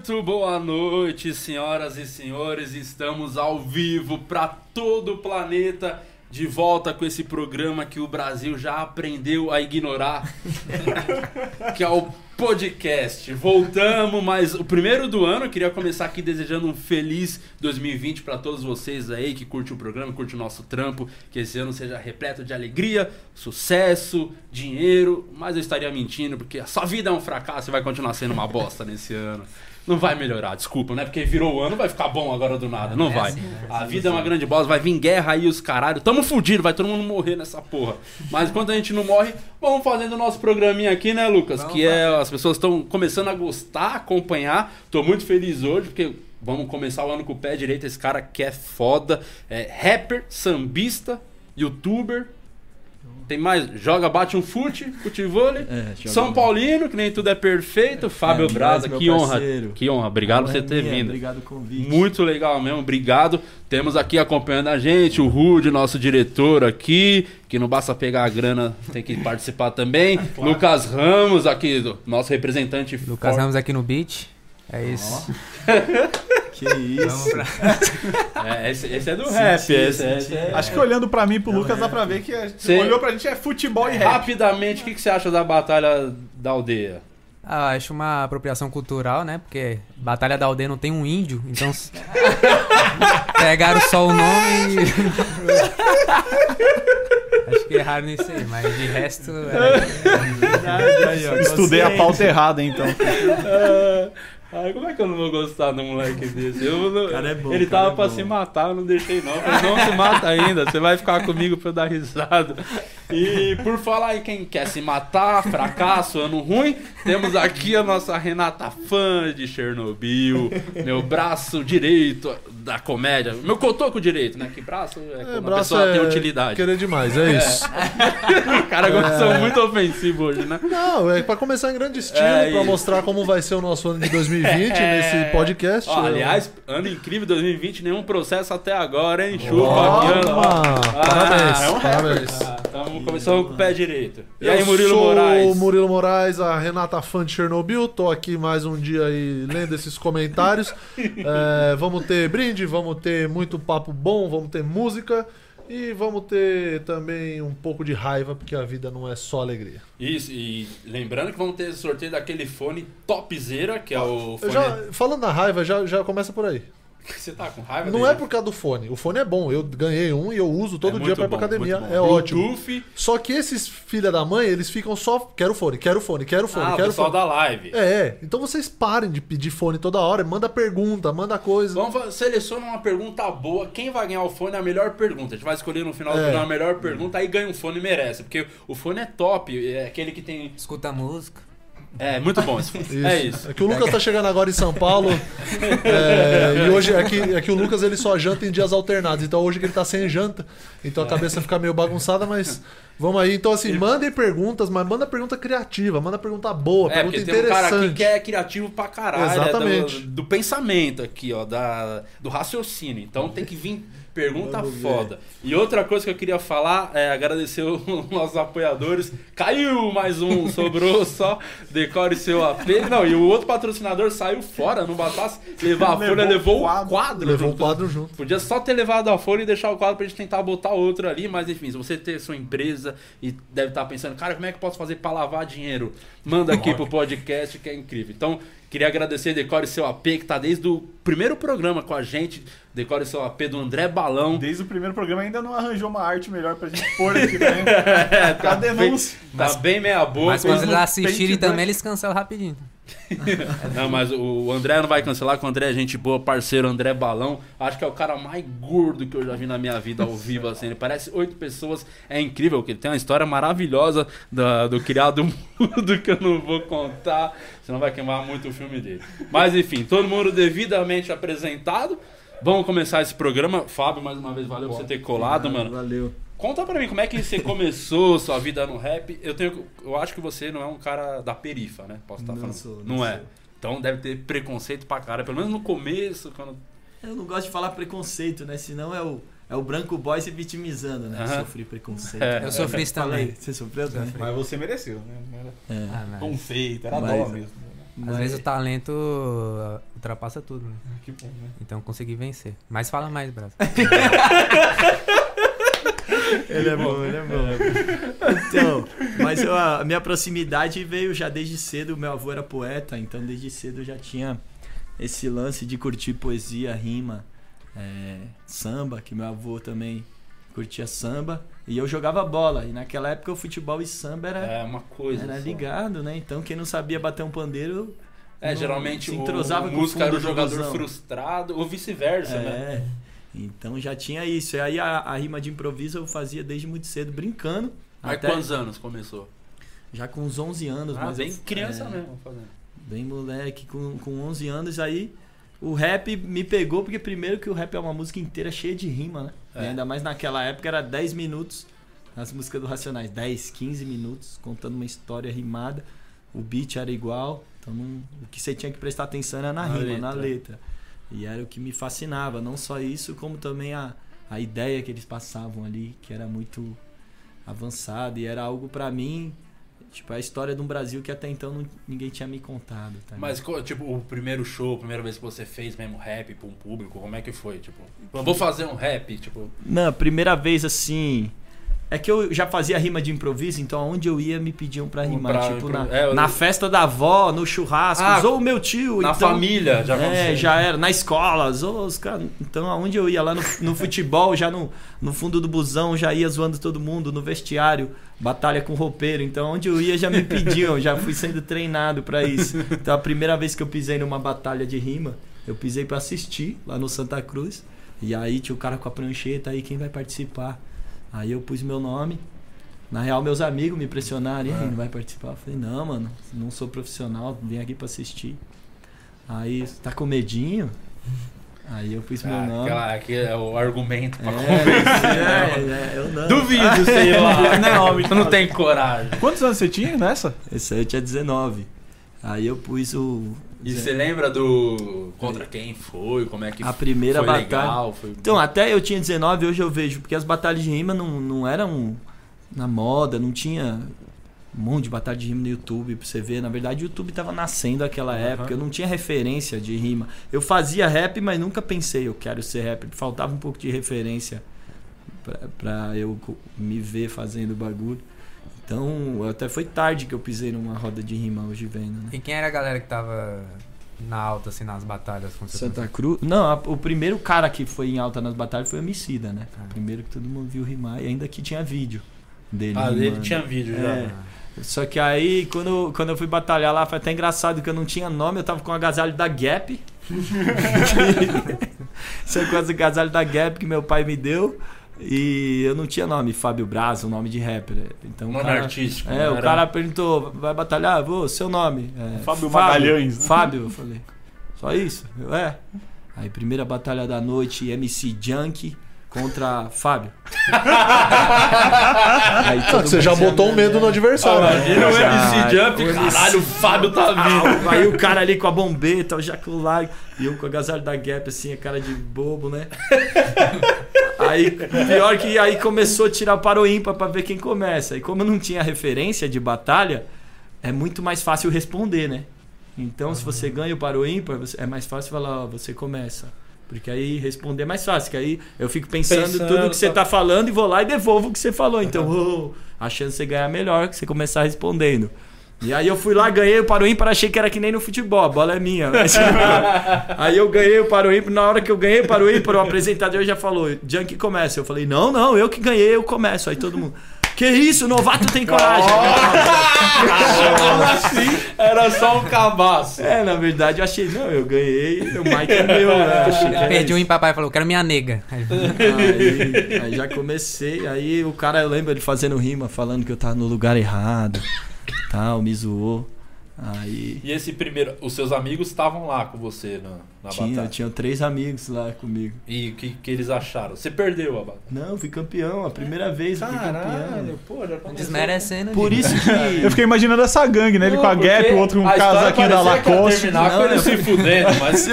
Muito boa noite, senhoras e senhores. Estamos ao vivo para todo o planeta. De volta com esse programa que o Brasil já aprendeu a ignorar, que é o podcast. Voltamos, mas o primeiro do ano. Queria começar aqui desejando um feliz 2020 para todos vocês aí que curte o programa, curte o nosso trampo. Que esse ano seja repleto de alegria, sucesso, dinheiro. Mas eu estaria mentindo porque a sua vida é um fracasso e vai continuar sendo uma bosta nesse ano. Não vai melhorar, desculpa, né? Porque virou o ano, vai ficar bom agora do nada. Não É vai. assim, né? A vida é uma grande bosta, vai vir guerra aí, os caralho. Tamo fudido, vai todo mundo morrer nessa porra. Mas enquanto a gente não morre, vamos fazendo o nosso programinha aqui, né, Lucas? Vamos que é. As pessoas estão começando a gostar, acompanhar. Tô muito feliz hoje, porque vamos começar o ano com o pé direito. Esse cara que é foda. É rapper, sambista, youtuber. Tem mais, joga, bate um fute, futevôlei. É, São. Paulino, que nem tudo é perfeito. Fábio É, Braza, que honra. parceiro. Que honra. Obrigado por você É ter minha, vindo. Obrigado o convite. Muito legal mesmo, obrigado. Temos aqui acompanhando a gente o Rude, nosso diretor aqui, que não basta pegar a grana, tem que participar também. Lucas Ramos, aqui, nosso representante. Lucas Ramos aqui no beat. É isso. Que isso. pra... É, esse, esse é do Senti, rap. Esse, esse senti. é... Acho que olhando pra mim e pro É o Lucas dá pra ver que é, Cê- olhou pra gente é futebol e rap. Rapidamente, o que, que você acha da Batalha da Aldeia? Ah, acho uma apropriação cultural, né? Porque Batalha da Aldeia não tem um índio, então pegaram só o nome e... Acho que erraram nisso aí, mas de resto... É... Aí, ó, Estudei a pauta errada, então. Ai, como é que eu não vou gostar de um moleque desse? Eu não- Cara é bom, ele cara tava é pra bom. se matar, eu não deixei não. Falei, não se mata ainda, você vai ficar comigo pra eu dar risada. E por falar em quem quer se matar, fracasso, ano ruim, temos aqui a nossa Renata fã de Chernobyl, meu braço direito da comédia, meu cotoco direito, né? Que braço é quando a braço pessoa tem é utilidade. Querer demais, é isso. O cara começou muito ofensivo hoje, né? Não, é pra começar em grande estilo, É pra isso. mostrar como vai ser o nosso ano de 2020 nesse podcast. Ó, aliás, ano incrível 2020, nenhum processo até agora, hein? Chupa ó. Parabéns, é um parabéns. Ah, Tamo começando com o pé direito. E Eu aí, Murilo sou Moraes? o Murilo Moraes, a Renata fã de Chernobyl. Tô aqui mais um dia aí lendo esses comentários. É, vamos ter brinde, vamos ter muito papo bom, vamos ter música e vamos ter também um pouco de raiva, porque a vida não é só alegria. Isso, e lembrando que vamos ter sorteio daquele fone topzera, que é o fone... já, falando na raiva, já, já começa por aí. Você tá com raiva Não dele? é por causa do fone. O fone é bom. Eu ganhei um e eu uso todo É dia pra ir pra bom, academia. É ótimo. Bluetooth, Só que esses filha da mãe, eles ficam só. Quero fone, quero fone, quero fone, ah, o quero pessoal fone. da live. É, então vocês parem de pedir fone toda hora. Manda pergunta, manda coisa. Vamos seleciona uma pergunta boa. Quem vai ganhar o fone é a melhor pergunta. A gente vai escolher no final do É. programa a melhor pergunta, aí ganha um fone e merece. Porque o fone é top, é aquele que tem. Escuta a música. É, muito bom esse. Isso. É isso. É que o Lucas tá chegando agora em São Paulo. é, e hoje é que, é que o Lucas ele só janta em dias alternados. Então hoje que ele tá sem janta. Então a cabeça fica meio bagunçada, mas vamos aí. Então assim, mandem perguntas, mas manda pergunta criativa, manda pergunta boa, É, pergunta porque tem um cara aqui interessante. que é criativo pra caralho. é Exatamente. do, do pensamento aqui, ó, da, do raciocínio. Então tem que vir pergunta foda. E outra coisa que eu queria falar é agradecer os nossos apoiadores. Caiu mais um, sobrou só. Decore seu AP. Não, e o outro patrocinador saiu fora, não bastasse levar a folha, levou o quadro. Levou o quadro junto. Podia só ter levado a folha e deixar o quadro pra gente tentar botar outro ali, mas enfim, se você ter sua empresa e deve estar pensando, cara, como é que eu posso fazer pra lavar dinheiro? Manda aqui pro podcast que é incrível. Então, queria agradecer Decore Seu AP, que tá desde o primeiro programa com a gente, Decore Seu AP do André Balão. Desde o primeiro programa ainda não arranjou uma arte melhor pra gente pôr aqui né? É, Pra bem, denúncia. tá bem meia boca. Mas quando mas eles assistirem também, eles cancelam rapidinho. Não, mas o André não vai cancelar, que o André é gente boa, parceiro, André Balão. Acho que é o cara mais gordo que eu já vi na minha vida ao vivo, assim. Ele parece oito pessoas. É incrível, que ele tem uma história maravilhosa da- do criado mudo que eu não vou contar, senão vai queimar muito o filme dele. Mas enfim, todo mundo devidamente apresentado. Vamos começar esse programa. Fábio, mais uma vez, valeu por você ter colado, Ah, mano. Valeu. Conta pra mim, como é que você começou sua vida no rap? Eu tenho, eu acho que você não é um cara da perifa, né? Posso estar Não falando? sou, não, não é. sou. Então deve ter preconceito pra cara, pelo menos no começo, quando Eu não gosto de falar preconceito, né? Senão é o, é o branco boy se vitimizando, né? Aham. Sofri preconceito. É. Eu sofri isso também. você sofreu também? Mas você mereceu, né? Era É. Ah, mas- bom feito, era Mas- dó mesmo. Às Mas- vezes o talento uh, ultrapassa tudo, né? Que bom, né? Então consegui vencer. Mas fala mais, Brasil. Ele é bom, ele é bom. Então, mas eu- a minha proximidade veio já desde cedo. Meu avô era poeta, então desde cedo eu já tinha esse lance de curtir poesia, rima, é, samba, que meu avô também curtia samba. E eu jogava bola. E naquela época o futebol e samba era, É uma coisa. era só. ligado, né? Então quem não sabia bater um pandeiro. É, não- geralmente se entrosava o com o músico era o do jogador frustrado, ou vice-versa, né? Então já tinha isso. E aí a, a rima de improviso eu fazia desde muito cedo, brincando. Mas até quantos anos começou? Já com uns 11 anos. Ah, mas bem eu- criança é, mesmo fazendo. Bem moleque, com, com 11 anos. Aí o rap me pegou, porque primeiro que o rap é uma música inteira cheia de rima, né? É. E ainda mais naquela época era 10 minutos as músicas do Racionais. 10, 15 minutos contando uma história rimada. O beat era igual. Então não- o que você tinha que prestar atenção era na, Na rima, na letra. E era o que me fascinava. Não só isso, como também a, a ideia que eles passavam ali, que era muito avançada. E era algo pra mim. Tipo, a história de um Brasil que até então não- ninguém tinha me contado. Tá? Mas, tipo, o primeiro show, a primeira vez que você fez mesmo rap pra um público, como é que foi? Tipo, vou fazer um rap, tipo... Não, primeira vez assim. É que eu já fazia rima de improviso, então aonde eu ia me pediam pra rimar. Pra tipo, impro- na, é, eu- na festa da avó, no churrasco, Ah, ou o meu tio. Na então, família, já É, já era. Na escola, ou os caras. Então aonde eu ia? Lá no, no futebol, já no, no fundo do busão, já ia zoando todo mundo, no vestiário, batalha com roupeiro. Então onde eu ia já me pediam, já fui sendo treinado pra isso. Então a primeira vez que eu pisei numa batalha de rima, eu pisei pra assistir lá no Santa Cruz. E aí tinha o cara com a prancheta aí, quem vai participar? Aí eu pus meu nome. Na real, meus amigos me pressionaram, e aí, não vai participar? Eu falei, não, mano, não sou profissional, vim aqui pra assistir. Aí, tá com medinho? Aí eu pus meu Ah, nome. aquela, aquele é o argumento pra É, convencer. é, é, eu não. Duvido, sei lá. Não, Tu não tem coragem. Quantos anos você tinha nessa? Esse aí eu tinha 19. Aí eu pus o. E você lembra do... Contra quem foi, como é que A primeira foi batalha. legal? Foi... Então, até eu tinha 19, hoje eu vejo, porque as batalhas de rima não, não eram na moda, não tinha um monte de batalha de rima no YouTube pra você ver. Na verdade, o YouTube tava nascendo naquela Aham. época, eu não tinha referência de rima. Eu fazia rap, mas nunca pensei eu quero ser rap. Faltava um pouco de referência pra, pra eu me ver fazendo bagulho. Então, até foi tarde que eu pisei numa roda de rima hoje vendo, né? E quem era a galera que tava na alta, assim, nas batalhas? Você Santa Cruz. Não, a- o primeiro cara que foi em alta nas batalhas foi o Emicida, né? Ah. Primeiro que todo mundo viu rimar e ainda que tinha vídeo dele. Ah, dele rimando. tinha vídeo já. É. Só que aí, quando, quando eu fui batalhar lá, foi até engraçado que eu não tinha nome, eu tava com o agasalho da Gap. Só com o agasalho da Gap que meu pai me deu. E eu não tinha nome, Fábio Braz, o nome de rapper. Então, Nome cara, artístico. é, né? o Era- cara perguntou, vai batalhar? Vou, seu nome. É, Fábio Magalhães, né? Fábio, eu falei. Só isso? Eu, é. Aí, primeira batalha da noite, MC Junk contra Fábio. Aí, todo Ah, você já botou um medo no né? adversário. né? Imagina o Ah, MC Jump, o MC caralho, o Fábio tá vindo. Ah, aí o cara ali com a bombeta, o jacular, e eu com o agasalho da Gap, assim, a cara de bobo, né? Aí, pior que aí começou a tirar para o ímpar pra ver quem começa. E como eu não tinha referência de batalha, é muito mais fácil responder, né? Então, se você ganha o para o ímpar, é mais fácil falar, ó, você começa. Porque aí responder é mais fácil, que aí eu fico pensando, Pensando, tudo que você tá- tá falando e vou lá e devolvo o que você falou. Então, ô, a chance de você ganhar é melhor que você começar respondendo. E aí eu fui lá, ganhei o para o ímpar, achei que era que nem no futebol, a bola é minha. né? aí eu ganhei o para o ímpar, na hora que eu ganhei o para o ímpar, o apresentador já falou, Junk começa. Eu falei, não, não, eu que ganhei, eu começo. Aí todo mundo, que isso, novato tem coragem. Era só um cabaço. É, na verdade eu achei, não, eu ganhei, o Mike é meu, né? Achei Perdi um em papai e falou, quero minha nega. Aí, Aí, aí já comecei, aí o cara, eu lembro ele fazendo rima, falando que eu tava no lugar errado, tal, me zoou. Aí. E esse primeiro, os seus amigos estavam lá com você, né? Na Tinha, batalha? tinha três amigos lá comigo. E o que, que eles acharam? Você perdeu a batalha. Não, fui campeão, a primeira vez eu fui campeão. pô, já. Desmerecendo. Por isso que. Eu fiquei imaginando essa gangue, né? Ele Não, com a Gap, o outro com um história casaquinho da Lacoste. terminar com Não, ele eu- se fudendo, mas...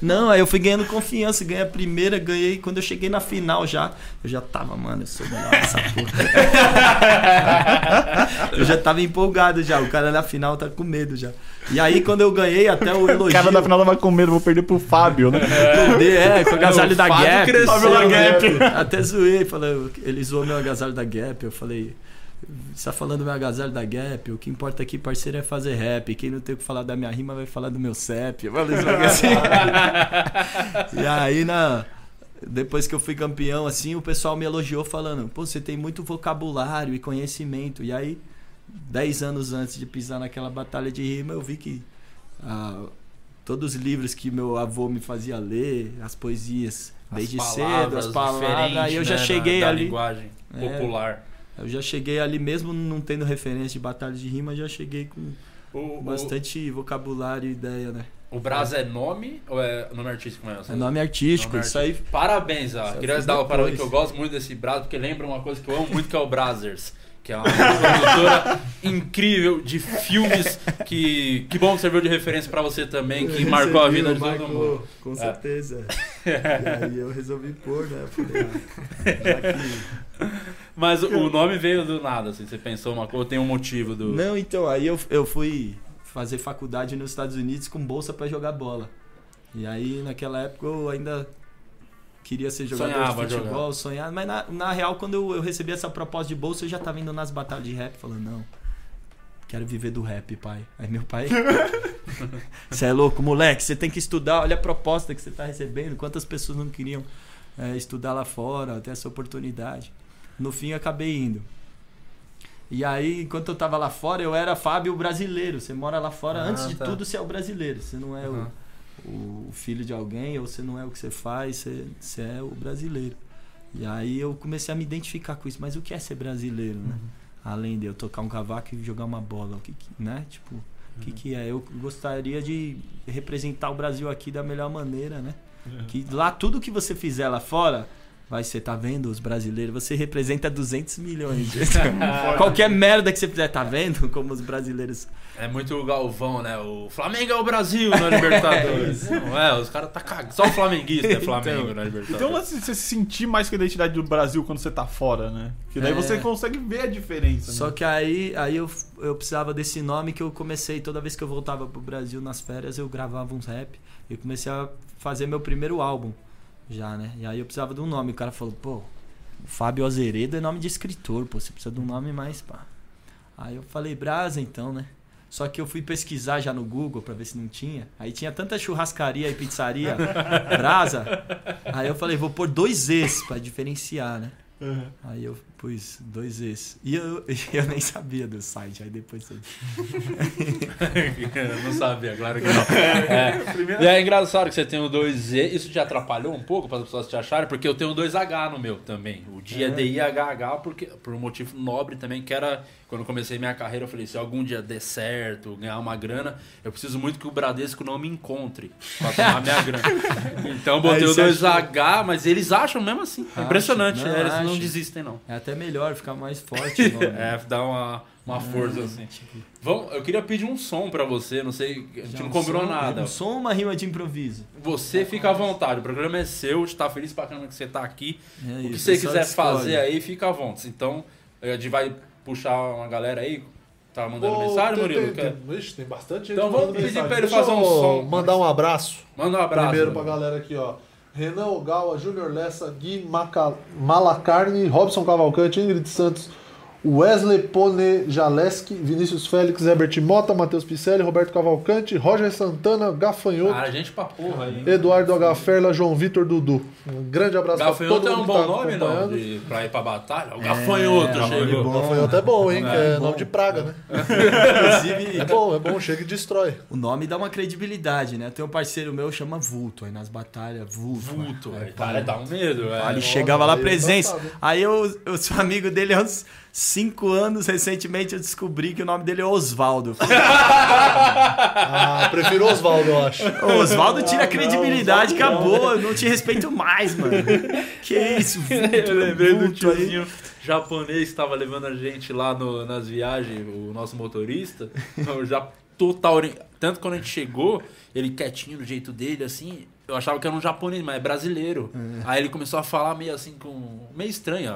Não, aí eu fui ganhando confiança, ganhei a primeira, ganhei. Quando eu cheguei na final já, eu já tava, mano, eu sou melhor nessa porra. eu já tava empolgado já, o cara na final tá com medo já. E aí quando eu ganhei, até o O elogio. cara da final tava com medo, vou perder pro Fábio, né? Perder, é, com o agasalho o da Fábio Gap. cresceu, Fábio da né? Gap. Até zoei, falei, ele zoou meu agasalho da Gap, eu falei, você tá falando do meu agasalho da Gap, o que importa aqui, parceiro, é fazer rap, quem não tem o que falar da minha rima vai falar do meu CEP, eu falei isso assim. e aí, na... Depois que eu fui campeão, assim, o pessoal me elogiou falando, pô, você tem muito vocabulário e conhecimento. E aí, dez anos antes de pisar naquela batalha de rima, eu vi que ah, todos os livros que meu avô me fazia ler, as poesias, desde cedo, as palavras, aí eu já né, cheguei da, da ali. linguagem É. popular. Eu já cheguei ali, mesmo não tendo referência de batalha de rima, já cheguei com O, o, bastante vocabulário e ideia, né? o Braz é nome ou é nome artístico mesmo? É nome artístico, Nome isso aí. artístico. Parabéns, ó. Queria dar o parabéns que eu gosto muito desse Braz, porque lembra uma coisa que eu amo muito, que é o Brazzers. Que é uma produtora incrível de filmes que, que bom que serviu de referência pra você também, que marcou a vida de todo mundo. Com É. certeza. e aí eu resolvi pôr, né? Eu falei, ah, Mas o nome veio do nada, assim, você pensou uma coisa, tem um motivo do. Não, então, aí eu, eu fui fazer faculdade nos Estados Unidos com bolsa pra jogar bola. E aí, naquela época, eu ainda queria ser jogador Sonhava de futebol, jogar. sonhar. Mas na, na real, quando eu, eu recebi essa proposta de bolsa, eu já tava indo nas batalhas de rap, falando, não, quero viver do rap, pai. Aí meu pai, você é louco, moleque, você tem que estudar, olha a proposta que você tá recebendo, quantas pessoas não queriam é, estudar lá fora, ter essa oportunidade. No fim, eu acabei indo. E aí, enquanto eu tava lá fora, eu era Fábio brasileiro. Você mora lá fora, Ah, antes de tá. tudo, você é o brasileiro. Você não é Uhum. o, filho de alguém, ou você não é o que você faz, você, você é o brasileiro. E aí eu comecei a me identificar com isso. Mas o que é ser brasileiro, né? Além de eu tocar um cavaco e jogar uma bola, o que, que- né? Tipo, o que, que é? Eu gostaria de representar o Brasil aqui da melhor maneira, né? Que lá tudo que você fizer lá fora, vai ser, tá vendo os brasileiros? Você representa 200 milhões. Qualquer merda que você fizer, tá vendo como os brasileiros. É muito o Galvão, né? O Flamengo é o Brasil na Libertadores. Não é, os caras tá cagando. Só o flamenguista é Flamengo Então, na Libertadores. Então você você se sentir mais com a identidade do Brasil quando você tá fora, né? Que daí É. você consegue ver a diferença. Só né? que aí, aí eu, eu precisava desse nome que eu comecei, toda vez que eu voltava pro Brasil nas férias, eu gravava uns rap. E comecei a fazer meu primeiro álbum já, né? E aí eu precisava de um nome. O cara falou, pô, Fábio Azeredo é nome de escritor, pô, você precisa de um nome mais pá. Aí eu falei, Brasa então, né? Só que eu fui pesquisar já no Google pra ver se não tinha. Aí tinha tanta churrascaria e pizzaria, Brasa. Aí eu falei, vou pôr dois Z's pra diferenciar, né? Uhum. Aí eu pus dois Z's. E eu, eu nem sabia do site, aí depois eu... Não sabia, claro que não. É. E é engraçado que você tem o 2Z. Isso te atrapalhou um pouco para as pessoas te acharem, porque eu tenho o 2H no meu também. O dia é DIHH, porque, por um motivo nobre também, que era quando eu comecei minha carreira, eu falei: se algum dia der certo, ganhar uma grana, eu preciso muito que o Bradesco não me encontre pra tomar minha grana. Então eu botei Aí o você 2H, mas eles acham mesmo assim. É impressionante, Não, é, eles não desistem, não. É até melhor ficar mais forte nome. É, dá uma, uma força assim. Vamos, eu queria pedir um som pra você, não sei, a gente Já não um combinou som- nada. Um som ou uma rima de improviso? Você fica à vontade, o programa é seu, a gente tá feliz pra caramba que você tá aqui. É o que isso, você quiser fazer aí, fica à vontade. Então, a gente vai puxar uma galera aí. Tá mandando Ô, mensagem, tem- Murilo? tem- Quer? tem- Ixi, tem bastante gente Então vamos pedir mensagem. pra ele Deixa fazer um som. Mandar um abraço. Manda um abraço. Primeiro pra Murilo. galera aqui, ó. Renan Ogawa, Júnior Lessa, Gui Maca... Malacarne, Robson Cavalcante, Ingrid Santos, Wesley Ponejaleski, Vinícius Félix, Herbert Mota, Matheus Picelli, Roberto Cavalcante, Roger Santana, Gafanhoto, Cara, gente pra porra aí. Eduardo H. Ferla, João Vitor Dudu. Um grande abraço pra Gafanhoto todo é um mundo que bom tá nome, não? De, pra ir pra batalha? O gafanhoto nome chegou. bom. Gafanhoto é bom, hein? que é bom. nome de praga, né? Inclusive, É bom, é bom, chega e destrói. o nome dá uma credibilidade, né? Tem um parceiro meu chama Vulto, aí nas batalhas, Vulto. Vulto, É. Cara, dá um medo, velho. ele chegava lá é presença. engraçado. Aí eu, eu sou amigo dele há uns cinco anos, recentemente eu descobri que o nome dele é Osvaldo. Ah, prefiro Oswaldo, eu acho. Ô, Osvaldo tira a Ah, não, credibilidade, não. acabou. Eu não te respeito mais, mano. Que isso, Eu lembrei do vulto aí. tiozinho japonês que estava levando a gente lá no- nas viagens, o nosso motorista. Eu já total. Tanto quando a gente chegou, ele quietinho do jeito dele, assim. Eu achava que era um japonês, mas é brasileiro. Aí ele começou a falar meio assim com. meio estranho.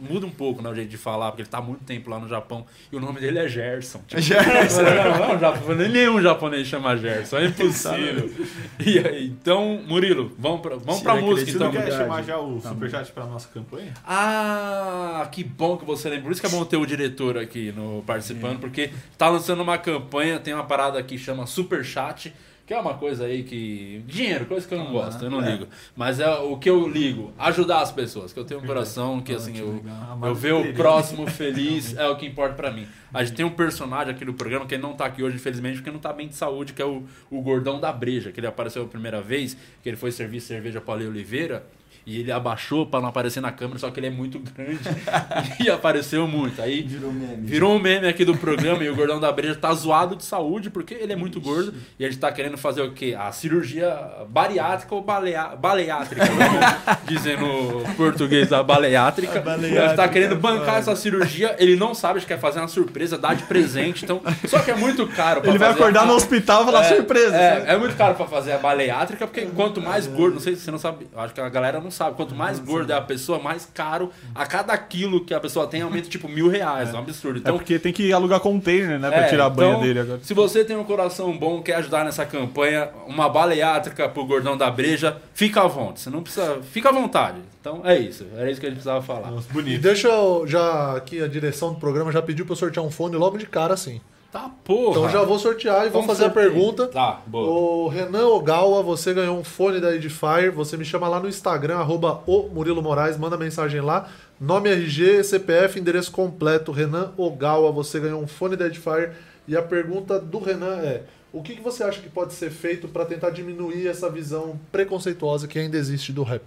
Muda um pouco né, o jeito de falar, porque ele tá há muito tempo lá no Japão. E o nome dele é Gerson. Tipo, Gerson. não, não, japonês, nenhum japonês chama Gerson, é impossível. E aí, então, Murilo, vamos pra, vamos pra Tira a música Você então. não quer chamar já o Superchat pra nossa campanha? Ah, que bom que você lembra. Por isso que é bom ter o diretor aqui no participando, porque tá lançando uma campanha, tem uma parada que chama Super Chat, que é uma coisa aí que. Dinheiro, coisa que eu não gosto, eu não ligo. Mas é o que eu ligo, ajudar as pessoas, que eu tenho um coração que assim, eu, eu ver o próximo feliz é o que importa pra mim. A gente tem um personagem aqui no programa que ele não tá aqui hoje, infelizmente, porque não tá bem de saúde, que é o, o Gordão da Breja, que ele apareceu a primeira vez, que ele foi servir cerveja pra Ale Oliveira. E ele abaixou pra não aparecer na câmera, só que ele é muito grande e apareceu muito. Aí Virou meme. virou um meme aqui do programa e o Gordão da Breja tá zoado de saúde porque ele é muito gordo e a gente tá querendo fazer o quê? A cirurgia bariátrica ou balea, baleátrica, dizer no português, a baleátrica. A A gente tá baleátrica querendo é bancar essa cirurgia, ele não sabe, a gente quer fazer uma surpresa, dar de presente, então, só que é muito caro pra Ele vai acordar a- no hospital e falar surpresa. sabe? é, é muito caro pra fazer a baleátrica, porque quanto mais gordo, não sei se você não sabe, acho que a galera não sabe, quanto mais gorda é a pessoa, mais caro a cada quilo que a pessoa tem aumenta tipo mil reais, é um absurdo. É Então, porque tem que alugar container, né? Pra é, tirar a banha então, dele agora. Se você tem um coração bom, quer ajudar nessa campanha, uma baleátrica pro gordão da breja, fica à vontade. Você não precisa. Fica à vontade. Então é isso. Era isso que a gente precisava falar. Nossa, E bonito. deixa eu já aqui a direção do programa já pediu pra eu sortear um fone logo de cara assim. Tá porra. Então já vou sortear e vou fazer a pergunta. Tá, boa. O Renan Ogawa, você ganhou um fone da Edifier. Você me chama lá no Instagram, arroba o Murilo Moraes, manda mensagem lá. Nome RG, CPF, endereço completo. Renan Ogawa, você ganhou um fone da Edifier. E a pergunta do Renan é: o que, que você acha que pode ser feito para tentar diminuir essa visão preconceituosa que ainda existe do rap?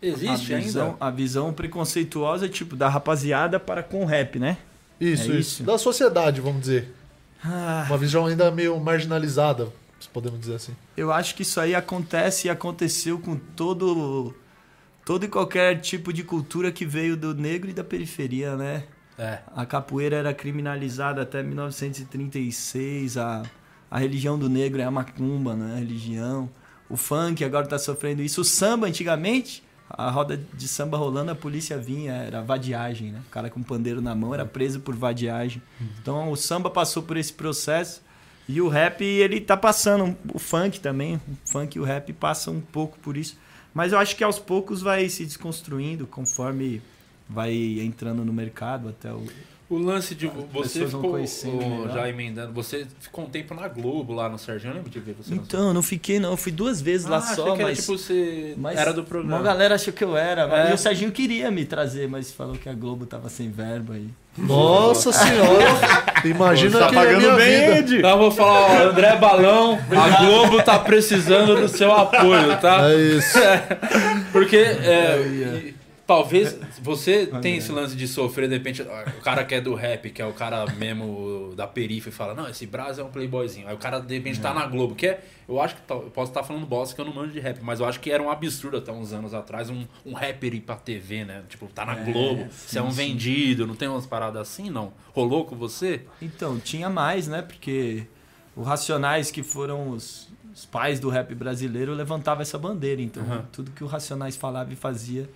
Existe a visão, ainda? A visão preconceituosa, tipo, da rapaziada para com o rap, né? Isso, É isso, isso? Da sociedade, vamos dizer. Ah, Uma visão ainda meio marginalizada, se podemos dizer assim. eu acho que isso aí acontece e aconteceu com todo, todo e qualquer tipo de cultura que veio do negro e da periferia, né? É. A capoeira era criminalizada até 1936, a, a religião do negro é a macumba, né? A religião. O funk agora está sofrendo isso. O samba, antigamente, a roda de samba rolando, a polícia vinha, era vadiagem, né? O cara com pandeiro na mão era preso por vadiagem. Então o samba passou por esse processo e o rap, ele tá passando, o funk também, o funk e o rap passam um pouco por isso. Mas eu acho que aos poucos vai se desconstruindo conforme vai entrando no mercado até o, O lance de você ficou melhor. já emendando, você ficou um tempo na Globo lá no Serginho, eu lembro de ver você Então, eu não fiquei não, eu fui duas vezes Ah, lá achei só, que era mas, tipo você mas era do uma programa. galera achou que eu era, É. e o Serginho queria me trazer, mas falou que a Globo tava sem verba aí. Nossa senhora! Imagina tá que é pagando bem, vida. Ed. Então eu vou falar, ó, André Balão, a Globo tá precisando do seu apoio, tá? É isso. Porque é, Eu ia. e talvez você tem esse lance de sofrer, de repente, o cara que é do rap, que é o cara mesmo da periferia, e fala, não, esse Braz é um playboyzinho. Aí o cara, de repente, tá na Globo, que é, eu acho que, tá- eu posso estar falando bosta que eu não manjo de rap, mas eu acho que era um absurdo até uns anos atrás, um, um rapper ir pra TV, né? Tipo, tá na É, Globo, sim, você é um sim. vendido, não tem umas paradas assim, não? Rolou com você? Então, tinha mais, né? Porque os Racionais, que foram os, os pais do rap brasileiro, levantavam essa bandeira. Então, Uhum. tudo que o Racionais falava e fazia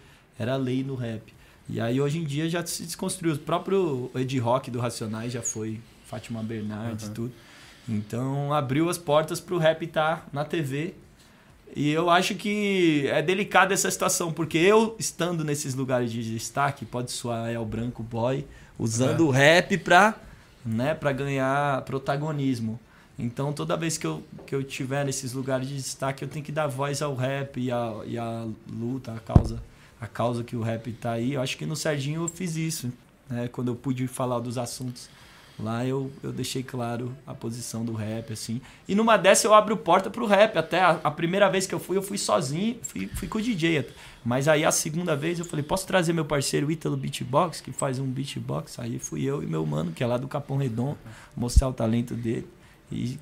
era lei no rap. E aí, hoje em dia, já se desconstruiu. O próprio Ed Rock do Racionais já foi Fátima Bernardes e Uhum. tudo. Então, abriu as portas pro rap estar na TV. E eu acho que é delicada essa situação, porque eu, estando nesses lugares de destaque, pode soar El Branco Boy, usando o rap pra, né, pra ganhar protagonismo. Então, toda vez que eu, que eu tiver nesses lugares de destaque, eu tenho que dar voz ao rap e a, e a luta, a causa, a causa que o rap tá aí. Eu acho que no Serginho eu fiz isso, né, quando eu pude falar dos assuntos Lá eu, eu deixei claro a posição do rap, assim. E numa dessa eu abro porta pro rap. Até a, a primeira vez que eu fui, eu fui sozinho, fui, fui com o DJ. até. Mas aí a segunda vez eu falei, posso trazer meu parceiro Ítalo Beatbox, que faz um beatbox? Aí fui eu e meu mano, que é lá do Capão Redondo, mostrar o talento dele. E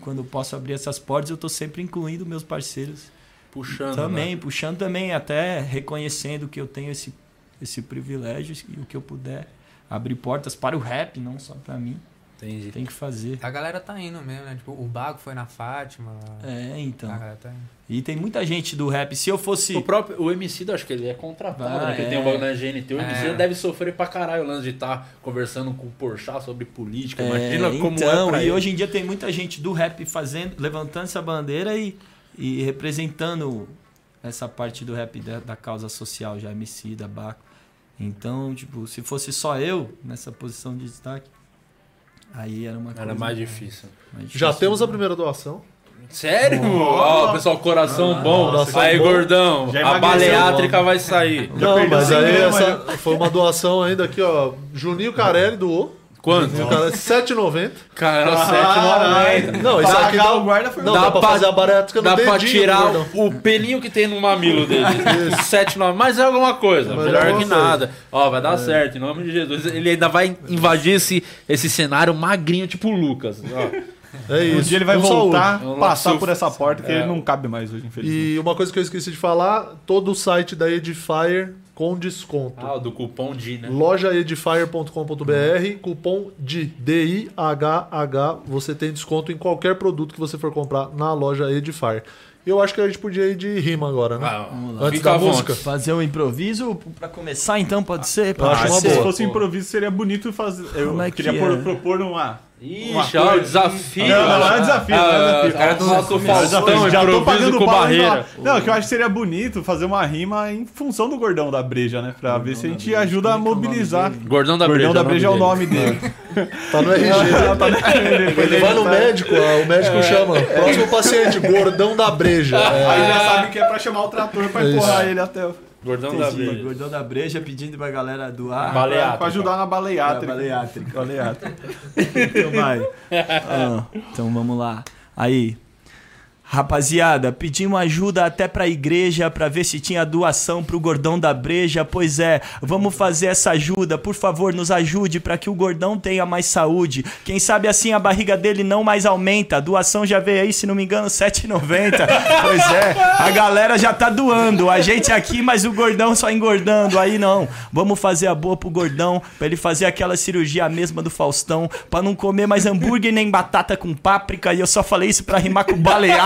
quando eu posso abrir essas portas, eu tô sempre incluindo meus parceiros Puxando. também, né? puxando também, até reconhecendo que eu tenho esse, esse privilégio e o que eu puder abrir portas para o rap, não só para mim, Entendi. tem que fazer. A galera tá indo mesmo, né? Tipo, o Bago foi na Fátima. É, então. A galera tá indo. E tem muita gente do rap. Se eu fosse. O próprio o MC, eu acho que ele é contratado, Vai, né? Porque é. tem o bagulho na GNT. O MC É. deve sofrer pra caralho o lance de estar conversando com o Porchat sobre política. É, Imagina como então, é pra e ele. hoje em dia tem muita gente do rap fazendo, levantando essa bandeira e, e representando essa parte do rap da, da causa social, já MC, da Baco. Então, tipo, se fosse só eu nessa posição de destaque, aí era uma coisa Era mais difícil. mais Já difícil. temos a primeira doação. Sério? Ó, pessoal, coração bom. coração aí, bom. gordão, Já a baleátrica vai sair. Não, mas aí essa foi uma doação ainda aqui, ó. Juninho Carelli doou. Quanto? Juninho Carelli, 7,90. Cara, Caralho. 7,90. Não, isso Pra aqui dá, o guarda foi não, Dá dá, pra pra- fazer a bariátrica no Dá pra dedinho, tirar gordão. o, o pelinho que tem no mamilo dele. 7,9. Mas é alguma coisa. É melhor alguma que nada. Ó, vai dar certo, em nome de Jesus. Ele ainda vai invadir esse, esse cenário magrinho, tipo o Lucas. Ó. É isso. Um dia ele vai Com voltar, saúde. passar por essa porta que é. ele não cabe mais hoje, infelizmente. E uma coisa que eu esqueci de falar, todo o site da Edifier com desconto. Ah, o do cupom D, né? lojaedifier.com.br, cupom DI, D-I-H-H, você tem desconto em qualquer produto que você for comprar na loja Edifier. E eu acho que a gente podia ir de rima agora, né? Ah, Antes fica da música. Fazer um improviso pra começar, então, pode ser? Pode uma ser. Se fosse improviso, seria bonito fazer. Eu Como é que queria é? por- propor uma. Ixi, ó, o desafio. Não, não, não é desafio, não é Ah, desafio. o cara do nosso Mas Faustão, já tô pagando com barreira. ainda. Não, que eu acho que seria bonito fazer uma rima em função do gordão da breja, né? Pra ver se a gente ajuda a o nome mobilizar. Gordão da Gordão Breja. da breja é o nome dele. Tá no RG. Tá né? Ele vai no médico, ó, o médico chama. Próximo paciente, gordão da breja. É, Aí já sabe que é pra chamar o trator pra É empurrar ele até o. Gordão da Entendi. Breja. Gordão da Breja pedindo pra galera doar. Baleátrica. Pra ajudar na baleátrica. É, baleátrica. Baleátrica. Então vai. Ah, então vamos lá. Aí. Rapaziada, pedimos ajuda até pra igreja pra ver se tinha doação pro gordão da breja. Pois é, vamos fazer essa ajuda. Por favor, nos ajude pra que o gordão tenha mais saúde. Quem sabe assim a barriga dele não mais aumenta. A doação já veio aí, se não me engano, 7,90. Pois é, a galera já tá doando. A gente aqui, mas o gordão só engordando. Aí não. Vamos fazer a boa pro gordão pra ele fazer aquela cirurgia mesma do Faustão, pra não comer mais hambúrguer nem batata com páprica. E eu só falei isso pra rimar com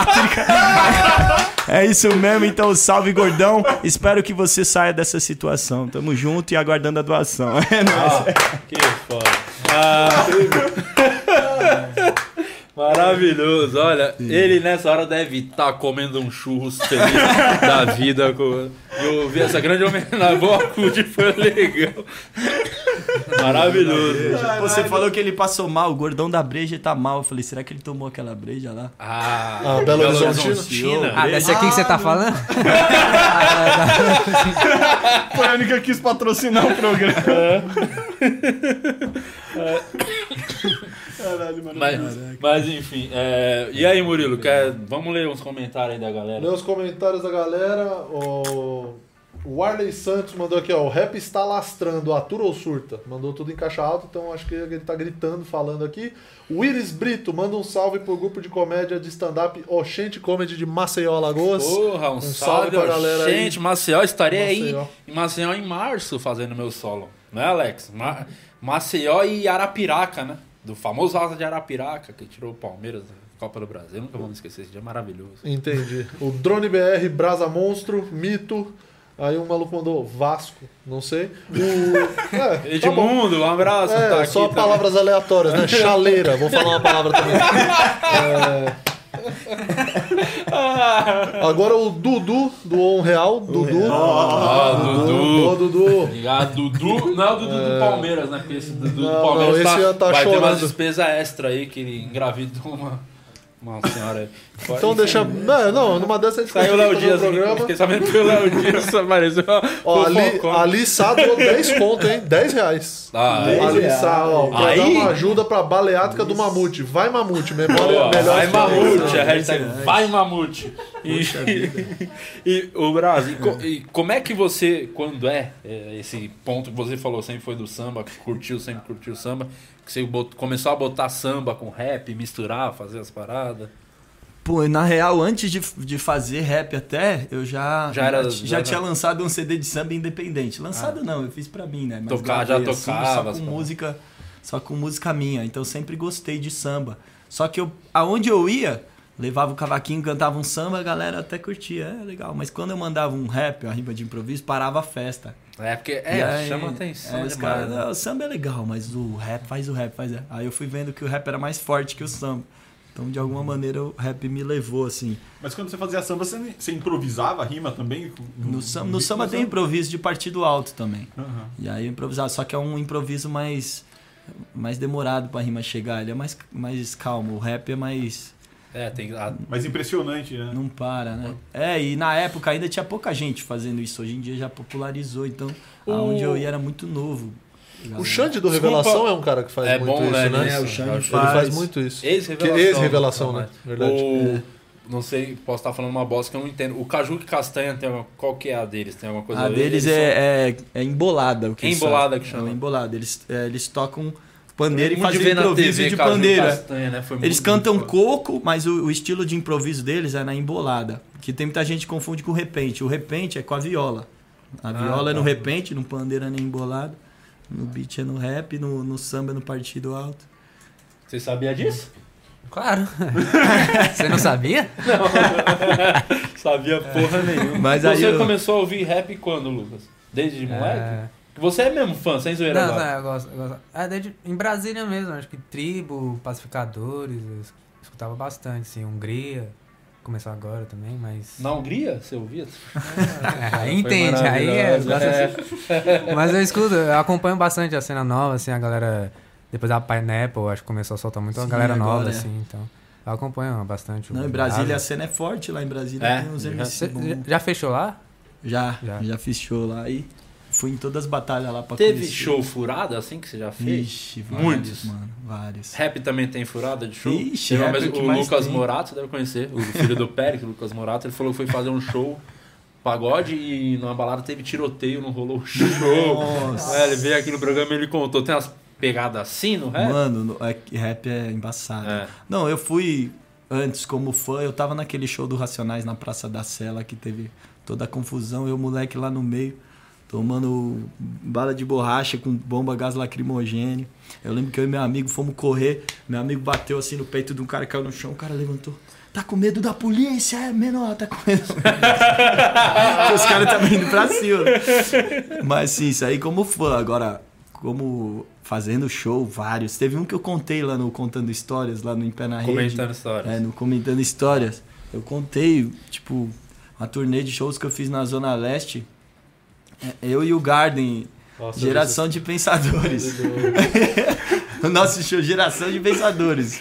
É isso mesmo, então salve gordão. Espero que você saia dessa situação. Tamo junto e aguardando a doação. É nóis. Que foda. Ah. Maravilhoso, olha, ele nessa hora deve estar comendo um churros feliz da vida. Com... Eu vi essa grande homenagem, boa CUT, foi legal. Maravilhoso. Você falou que ele passou mal, o gordão da breja tá mal. Eu falei, será que ele tomou aquela breja lá? Ah, Ah, Belo Horizontina. Ah, dessa aqui que você tá falando? Foi a única que quis patrocinar o programa. Caralho, mano. Mas, mas enfim, é, e aí Murilo, quer, vamos ler uns comentários aí da galera? Lê os comentários da galera. O o Arley Santos mandou aqui, ó. O rap está lastrando, atura ou surta? Mandou tudo em caixa alta, então acho que ele tá gritando, falando aqui. O Iris Brito manda um salve pro grupo de comédia de stand-up Oxente Comedy de Maceió, Alagoas. Porra, um, Um salve, salve pra galera aí. Gente, Maceió, estarei Maceió. aí em Maceió em março fazendo meu solo. Né, Alex? Ma- Maceió e Arapiraca, né? Do famoso Asa de Arapiraca, que tirou o Palmeiras da Copa do Brasil. Nunca vamos esquecer, esse dia é maravilhoso. Entendi. O Drone BR, Brasa Monstro, Mito. Aí um maluco mandou Vasco, não sei. O. É, tá. Edmundo, um abraço. É, tá só também. palavras aleatórias, né? Chaleira, vou falar uma palavra também. É. Agora o Dudu, do On Real. Dudu. Ah, Dudu. Ô, Dudu. Obrigado, Dudu. Não é o Dudu do Palmeiras, né? Porque esse Dudu Não, do Palmeiras não, esse tá, já tá vai ter chorando. umas despesas extra aí que ele engravidou uma. Nossa senhora. Então deixa. Não, não, numa dessas a gente Saiu o Léo Dias programa. Fiquei sabendo que o Léo Dias apareceu. Ó, ali, ali Sá deu 10 conto, hein? 10 reais. Ah, Ali reais. Sá, ó, pra Aí- dar uma ajuda pra baleática do mamute. Vai mamute, memória melhor. vai mamute, a hashtag vai mamute. E, e o Brasil, e, co- como é que você, quando é, é, esse ponto que você falou, sempre foi do samba, curtiu, sempre curtiu samba, que você bot- começou a botar samba com rap, misturar, fazer as paradas? Pô, na real, antes de, de fazer rap até, eu já, Já era- já, já já tinha lançado um CD de samba independente. Lançado não, eu fiz pra mim, né? Mas Tocar- já gravei tocava só com música, só com música minha. Então eu sempre gostei de samba. Só que eu, aonde eu ia, levava o cavaquinho, cantava um samba, a galera até curtia, é legal. Mas quando eu mandava um rap, uma rima de improviso, parava a festa. É, porque é, aí, chama atenção é, os demais. caras, né? "Não, o samba é legal, mas o rap faz o rap, faz. Aí eu fui vendo que o rap era mais forte que o samba. Então, de alguma maneira, o rap me levou, assim. Mas quando você fazia samba, você, você improvisava a rima também? No samba, no samba tem improviso de partido alto também. Aham. E aí eu improvisava, só que é um improviso mais mais demorado pra rima chegar, ele é mais, mais calmo, o rap é mais É, tem a- Mas impressionante, né? não para, né? É, e na época ainda tinha pouca gente fazendo isso, hoje em dia já popularizou, então aonde eu ia era muito novo. O Xande do Desculpa. Revelação é um cara que faz É muito bom, isso, né? né? É, o Xande Ele faz. faz muito isso. Ex-revelação. Ex-revelação, né? Rapaz. Verdade. O- Não sei, posso estar falando uma bosta que eu não entendo. O Caju e Castanha, tem uma... qual que é a deles? Tem alguma coisa A ver? deles Eles é, é, é embolada. O que É embolada que chama. É embolada. Eles, é, eles tocam são- pandeiro e na improviso TV, de é. Castanha, né? Foi Eles muito- cantam muito- coco, mas o, o estilo de improviso deles é na embolada. Que tem muita gente que confunde com o repente. O repente é com a viola. A viola é no tá. repente, no pandeiro é na embolada. No beat é no rap, no, no samba é no partido alto. Você sabia disso? Claro. Você não sabia? Sabia porra nenhuma. Mas você aí eu- começou a ouvir rap quando, Lucas? Desde moleque? É... Você é mesmo fã, sem zoeira Não, não, agora. eu gosto, eu gosto. É, desde, em Brasília mesmo, acho que tribo, pacificadores, eu es- escutava bastante, assim, Hungria, começou agora também, mas... Na Hungria, você ouvia? É, aí Foi entende, aí é, maravilhoso. gosta- Mas eu escuto, eu acompanho bastante a cena nova, assim, a galera. Depois da Pineapple, acho que começou a soltar muito a Sim, galera agora nova, é. assim, então. Eu acompanho bastante. o Não, em Brasília a Brasa. cena é forte lá em Brasília. É, tem uns já- MC já, já fechou lá? Já, Já. já, show lá e fui em todas as batalhas lá pra Teve conhecer. show furado assim que você já fez? Ixi, vários, Muitos. mano, vários. Rap também tem furada de show? Ixi, uma rap é o que o mais Lucas tem. Morato, você deve conhecer, o filho do Pérez, o Lucas Morato, ele falou que foi fazer um show pagode e numa balada teve tiroteio, não rolou show. Nossa. É, ele veio aqui no programa e ele contou. Tem umas pegadas assim no rap? Mano, no- é rap é embaçado. É. Não, eu fui antes como fã, eu tava naquele show do Racionais na Praça da Sela que teve toda a confusão, eu moleque lá no meio, tomando bala de borracha com bomba gás lacrimogêneo. Eu lembro que eu e meu amigo fomos correr, meu amigo bateu assim no peito de um cara que caiu no chão, o cara levantou. Tá com medo da polícia, é menor, tá com medo. Os caras estavam indo pra cima. Mas sim, isso aí como fã. Agora, como fazendo show, vários. Teve um que eu contei lá no Contando Histórias, lá no Em Pé na Rede. Comentando histórias. É, no Comentando Histórias. Eu contei, tipo, uma turnê de shows que eu fiz na Zona Leste. É, Eu e o Garden, Nossa, Geração de Pensadores. o nosso show, Geração de Pensadores.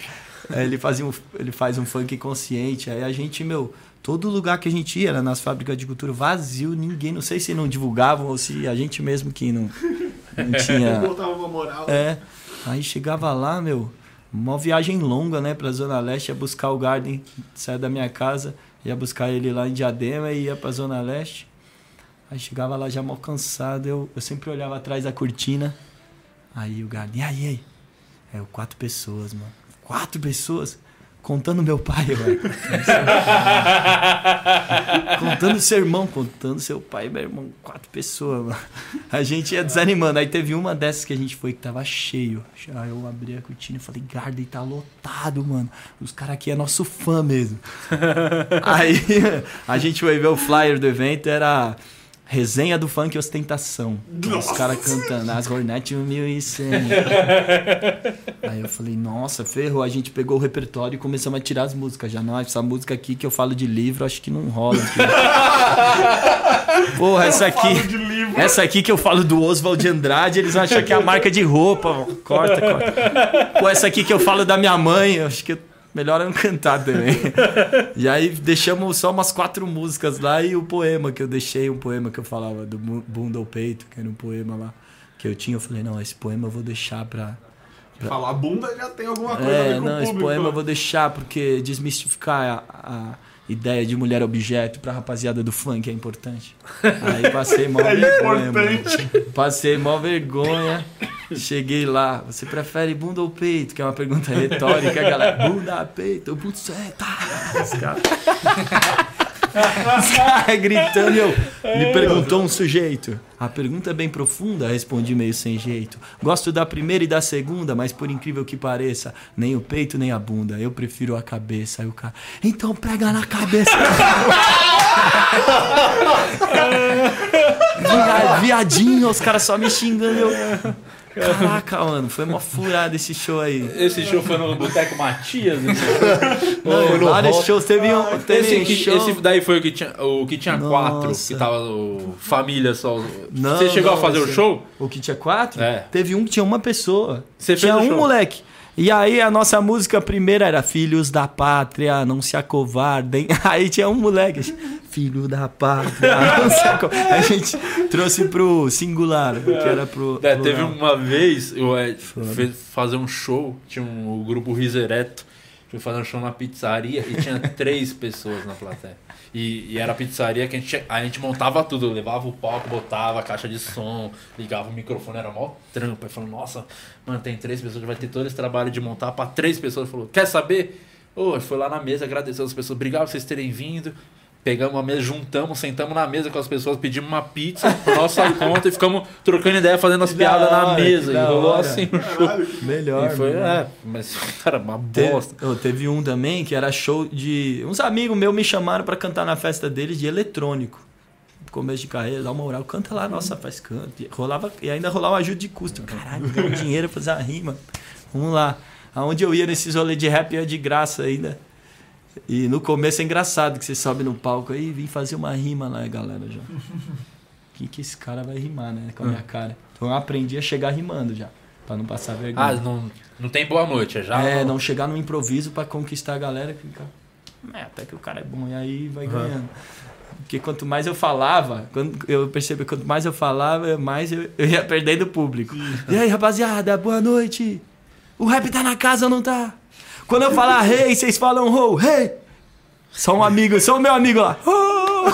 É, ele, fazia um, ele faz um funk consciente. Aí a gente, meu, todo lugar que a gente ia era nas fábricas de cultura vazio, ninguém, não sei se não divulgavam ou se a gente mesmo que não, não tinha. Botava uma moral. É. Aí chegava lá, meu, uma viagem longa, né, pra Zona Leste, ia buscar o Garden, saia da minha casa, ia buscar ele lá em Diadema e ia pra Zona Leste. Aí chegava lá já mal cansado, eu, eu sempre olhava atrás da cortina. Aí o Garden, e aí, e aí? É, eu, quatro pessoas, mano. Quatro pessoas? Contando meu pai, velho. contando seu irmão, contando seu pai e meu irmão. Quatro pessoas, mano. A gente ia desanimando. Aí teve uma dessas que a gente foi que tava cheio. Aí eu abri a cortina e falei, Garden, tá lotado, mano. Os caras aqui é nosso fã mesmo. Aí a gente foi ver o flyer do evento, era resenha do funk e ostentação. Os caras cantando, as Hornet 1100. Aí eu falei, nossa, ferrou. A gente pegou o repertório e começamos a tirar as músicas. Já, não, essa música aqui que eu falo de livro, acho que não rola. Aqui. Porra, essa aqui. Essa aqui que eu falo do Oswald de Andrade, eles acham que é a marca de roupa. Corta, corta. Pô, essa aqui que eu falo da minha mãe, acho que. Melhor eu não cantar também. e aí deixamos só umas quatro músicas lá e o poema que eu deixei, um poema que eu falava do bu- bunda ao peito, que era um poema lá que eu tinha. Eu falei, não, esse poema eu vou deixar pra. Falar bunda já tem alguma coisa a ver É, com não, o esse público. poema eu vou deixar porque desmistificar a, a ideia de mulher objeto pra rapaziada do funk é importante. Aí passei mó É vergonha. mano. importante. Passei mó vergonha. Cheguei lá. Você prefere bunda ou peito? Que é uma pergunta retórica, galera. Bunda, peito, é, tá. Os caras. Os caras gritando eu. Me perguntou um sujeito. A pergunta é bem profunda, respondi meio sem jeito. Gosto da primeira e da segunda, mas por incrível que pareça, nem o peito nem a bunda. Eu prefiro a cabeça. Aí o cara. Então pega na cabeça. Via- Viadinho, os caras só me xingando. Eu... Caraca, mano, foi uma furada esse show aí. Esse show foi no Boteco Matias? Esse, Não, foi no vários rock. shows. Teve um, teve esse, que- show... esse daí foi o que tinha, o que tinha quatro, que tava o família só. Não, Você chegou não, a fazer o show? O que tinha quatro? É. Teve um que tinha uma pessoa. Você tinha um show? moleque. E aí a nossa música primeira era Filhos da Pátria, não se acovardem. Aí tinha um moleque, Filho da Pátria, não se acovardem. A gente trouxe pro singular, que era pro. É, teve uma vez, eu é, fez fazer um show, tinha um, o grupo Riso Ereto, fui fazer um show na pizzaria e tinha três pessoas na plateia. E, e era a pizzaria que a gente, a gente montava tudo, levava o palco, botava a caixa de som, ligava o microfone, era mó trampo. Aí falou, nossa, mano, tem três pessoas, vai ter todo esse trabalho de montar pra três pessoas. Ele falou, quer saber? Ô, foi lá na mesa, agradeceu as pessoas, obrigado por vocês terem vindo. Pegamos uma mesa, juntamos, sentamos na mesa com as pessoas, pedimos uma pizza por nossa conta e ficamos trocando ideia, fazendo as Que piadas da na hora, mesa. E rolou hora. assim o show. Melhor. E foi, é, mas, cara, uma Teve, bosta. oh, teve um também que era show de. Uns amigos meus me chamaram pra cantar na festa deles de eletrônico. Começo de carreira, dá uma moral, canta lá, nossa, faz canto. E, rolava, e ainda rolava ajuda de custo. Caralho, ganhar dinheiro pra fazer a rima. Vamos lá. Aonde eu ia nesses rolês de rap ia de graça ainda. E no começo é engraçado que você sobe no palco aí e vim fazer uma rima lá, galera, já. O que, que esse cara vai rimar, né? Com a minha cara. Então eu aprendi a chegar rimando já. Pra não passar vergonha. Ah, não, não tem boa noite, é já. É, não chegar no improviso pra conquistar a galera que fica. É, até que o cara é bom, e aí vai ganhando. Porque quanto mais eu falava, quando eu percebi que quanto mais eu falava, mais eu, eu ia perdendo o público. E aí, rapaziada, boa noite. O rap tá na casa ou não tá? Quando eu falar rei, vocês falam ho, rei. Só um amigo, só o meu amigo lá. "Oh!"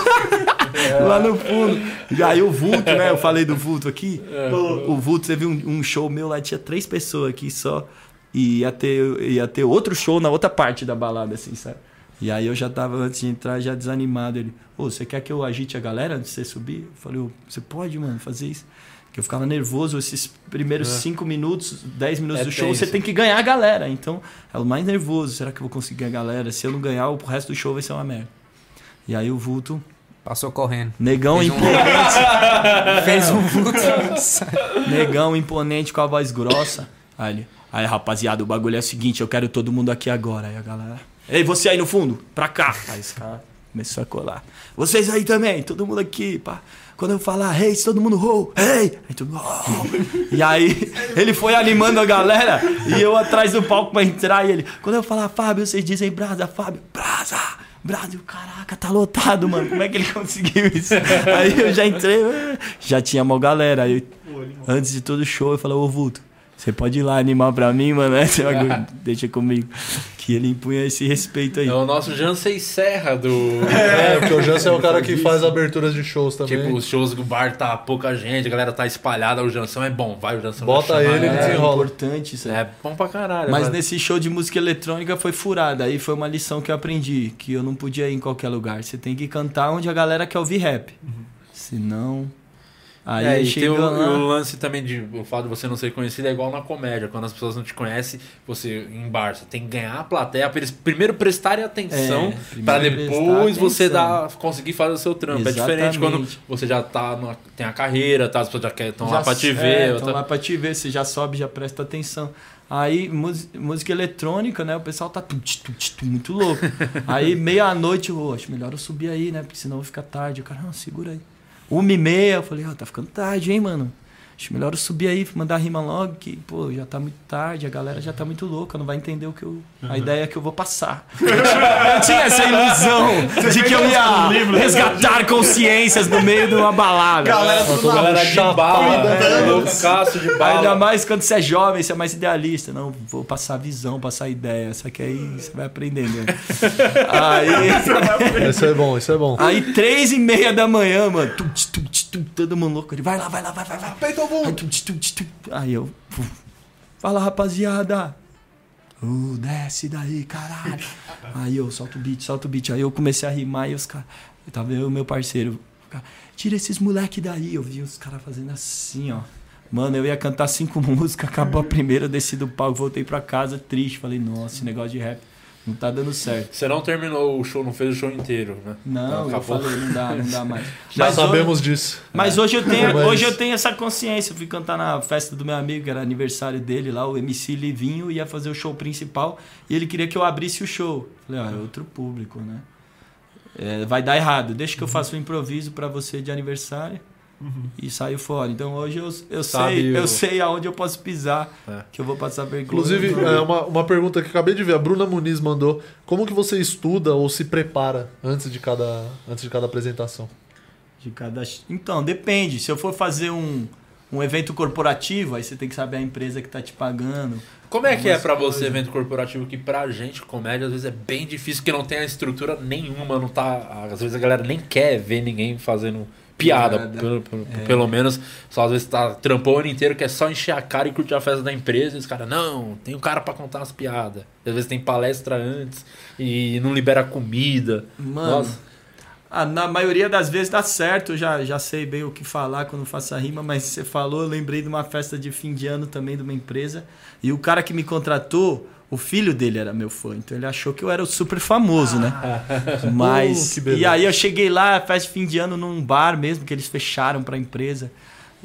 lá no fundo. E aí o vulto, né? Eu falei do vulto aqui. O vulto teve um, um show meu lá, tinha três pessoas aqui só. E ia ter, ia ter outro show na outra parte da balada, assim, sabe? E aí eu já tava, antes de entrar, já desanimado. Ele, ô, você quer que eu agite a galera antes de você subir? Eu falei, você pode, mano, fazer isso? Porque eu ficava nervoso esses primeiros cinco minutos, dez minutos É do show, tenso. você tem que ganhar a galera. Então, é o mais nervoso. Será que eu vou conseguir ganhar a galera? Se eu não ganhar, o resto do show vai ser uma merda. E aí o vulto, Passou correndo. negão Fez um- imponente, Fez um vulto. negão imponente com a voz grossa. Aí ele, aí rapaziada, o bagulho é o seguinte, eu quero todo mundo aqui agora. Aí a galera, ei, você aí no fundo, pra cá. Aí esse cara começou a colar. Vocês aí também, todo mundo aqui, pá. Quando eu falar reis, todo mundo rou, rei! Aí todo mundo, "Oh!" E aí ele foi animando a galera e eu atrás do palco pra entrar e ele, quando eu falar Fábio, vocês dizem brasa, Fábio, brasa! Brasil, caraca, tá lotado, mano. Como é que ele conseguiu isso? Aí eu já entrei, já tinha uma galera. Aí, antes de todo show, eu falei, ô Vulto, você pode ir lá animar pra mim, mano? Deixa comigo. Que ele impunha esse respeito aí. É o nosso Jansen Serra do. É, porque o Jansen é o cara que faz aberturas de shows também. Tipo, os shows do bar tá pouca gente, a galera tá espalhada, o Jansão é bom, vai, o Jansão Bota ele, ele galera. é desenrola. importante isso aí. É bom pra caralho. Mas nesse show de música eletrônica foi furada. Aí foi uma lição que eu aprendi, que eu não podia ir em qualquer lugar. Você tem que cantar onde a galera quer ouvir rap. Senão. Aí é, e tem o, lá. o lance também de o fato de você não ser conhecido é igual na comédia. Quando as pessoas não te conhecem, você em bar, você tem que ganhar a plateia pra eles primeiro prestarem atenção, É, prestar depois você atenção. dar, conseguir fazer o seu trampo. É diferente quando Exatamente. você já tá numa, tem a carreira, tá, as pessoas já estão lá pra te é, ver. tão tá- lá pra te ver, você já sobe, já presta atenção. Aí, música eletrônica, né? O pessoal tá tum, tum, tum, muito louco. aí, meia-noite, eu acho melhor eu subir aí, né? Porque senão vai ficar tarde. O cara, não, segura aí. Uma e meia, eu falei, ó, tá ficando tarde, hein, mano? Acho melhor eu subir aí, mandar rima logo, que, pô, já tá muito tarde, a galera já tá muito louca, não vai entender o que eu. A ideia é que eu vou passar. eu tinha essa ilusão de que eu ia resgatar consciências no meio de uma balada. Galera, Nossa, tudo galera de bala, né? né? loucaço de bala. Ainda mais quando você é jovem, você é mais idealista. Não, vou passar visão, passar ideia. Só que aí você vai aprendendo. Aí, Isso é bom, isso é bom. aí três e meia da manhã, mano. Tum, tum, tum, todo mundo louco. Ele vai lá, vai lá, vai, vai, vai. Peito Aí, eu. Fala, rapaziada. Uh, desce daí, caralho. Aí eu solto o beat, solto o beat. Aí eu comecei a rimar e os caras. Tava eu e meu parceiro. Tira esses moleque daí. Eu vi os caras fazendo assim, ó. Mano, eu ia cantar cinco músicas, acabou a primeira, eu desci do palco, voltei pra casa triste. Falei, nossa, esse negócio de rap não tá dando certo. Você não terminou o show, não fez o show inteiro, né? Não, eu acabou. falei, não dá, não dá mais. Já Mas sabemos disso. Mas hoje eu tenho, Mas- hoje eu tenho essa consciência. Eu fui cantar na festa do meu amigo, que era aniversário dele lá, o MC Livinho ia fazer o show principal e ele queria que eu abrisse o show. Falei, ó, é outro público, né? É, vai dar errado. Deixa que eu faça um improviso pra você de aniversário. E saiu fora. Então hoje eu, eu Sabe sei, o- eu sei aonde eu posso pisar, É. que eu vou passar vergonha. Inclusive, é uma, uma pergunta que eu acabei de ver, a Bruna Muniz mandou. Como que você estuda ou se prepara antes de cada, antes de cada apresentação? De cada... Então, depende. Se eu for fazer um, um evento corporativo, aí você tem que saber a empresa que tá te pagando. Como é que é pra você evento corporativo que pra gente, comédia, às vezes é bem difícil, porque não tem a estrutura nenhuma, não tá. Às vezes a galera nem quer ver ninguém fazendo piada. Piada. Pelo, pelo, É. pelo menos, só às vezes tá trampou o ano inteiro, que é só encher a cara e curtir a festa da empresa, e os caras, não, tem um cara pra contar as piadas. Às vezes tem palestra antes e não libera comida. Mano, Nossa. ah, na maioria das vezes dá certo, já, já sei bem o que falar quando faço a rima, mas você falou, eu lembrei de uma festa de fim de ano também de uma empresa, e o cara que me contratou, o filho dele era meu fã, então ele achou que eu era o super famoso, né? Mas. Uh, e aí eu cheguei lá, festa de fim de ano, num bar mesmo, que eles fecharam pra empresa.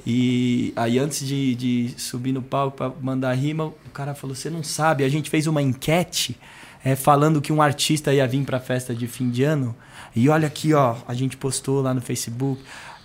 E aí antes de, de subir no palco pra mandar rima, o cara falou: Você não sabe, a gente fez uma enquete é, falando que um artista ia vir pra festa de fim de ano. E olha aqui, ó, a gente postou lá no Facebook.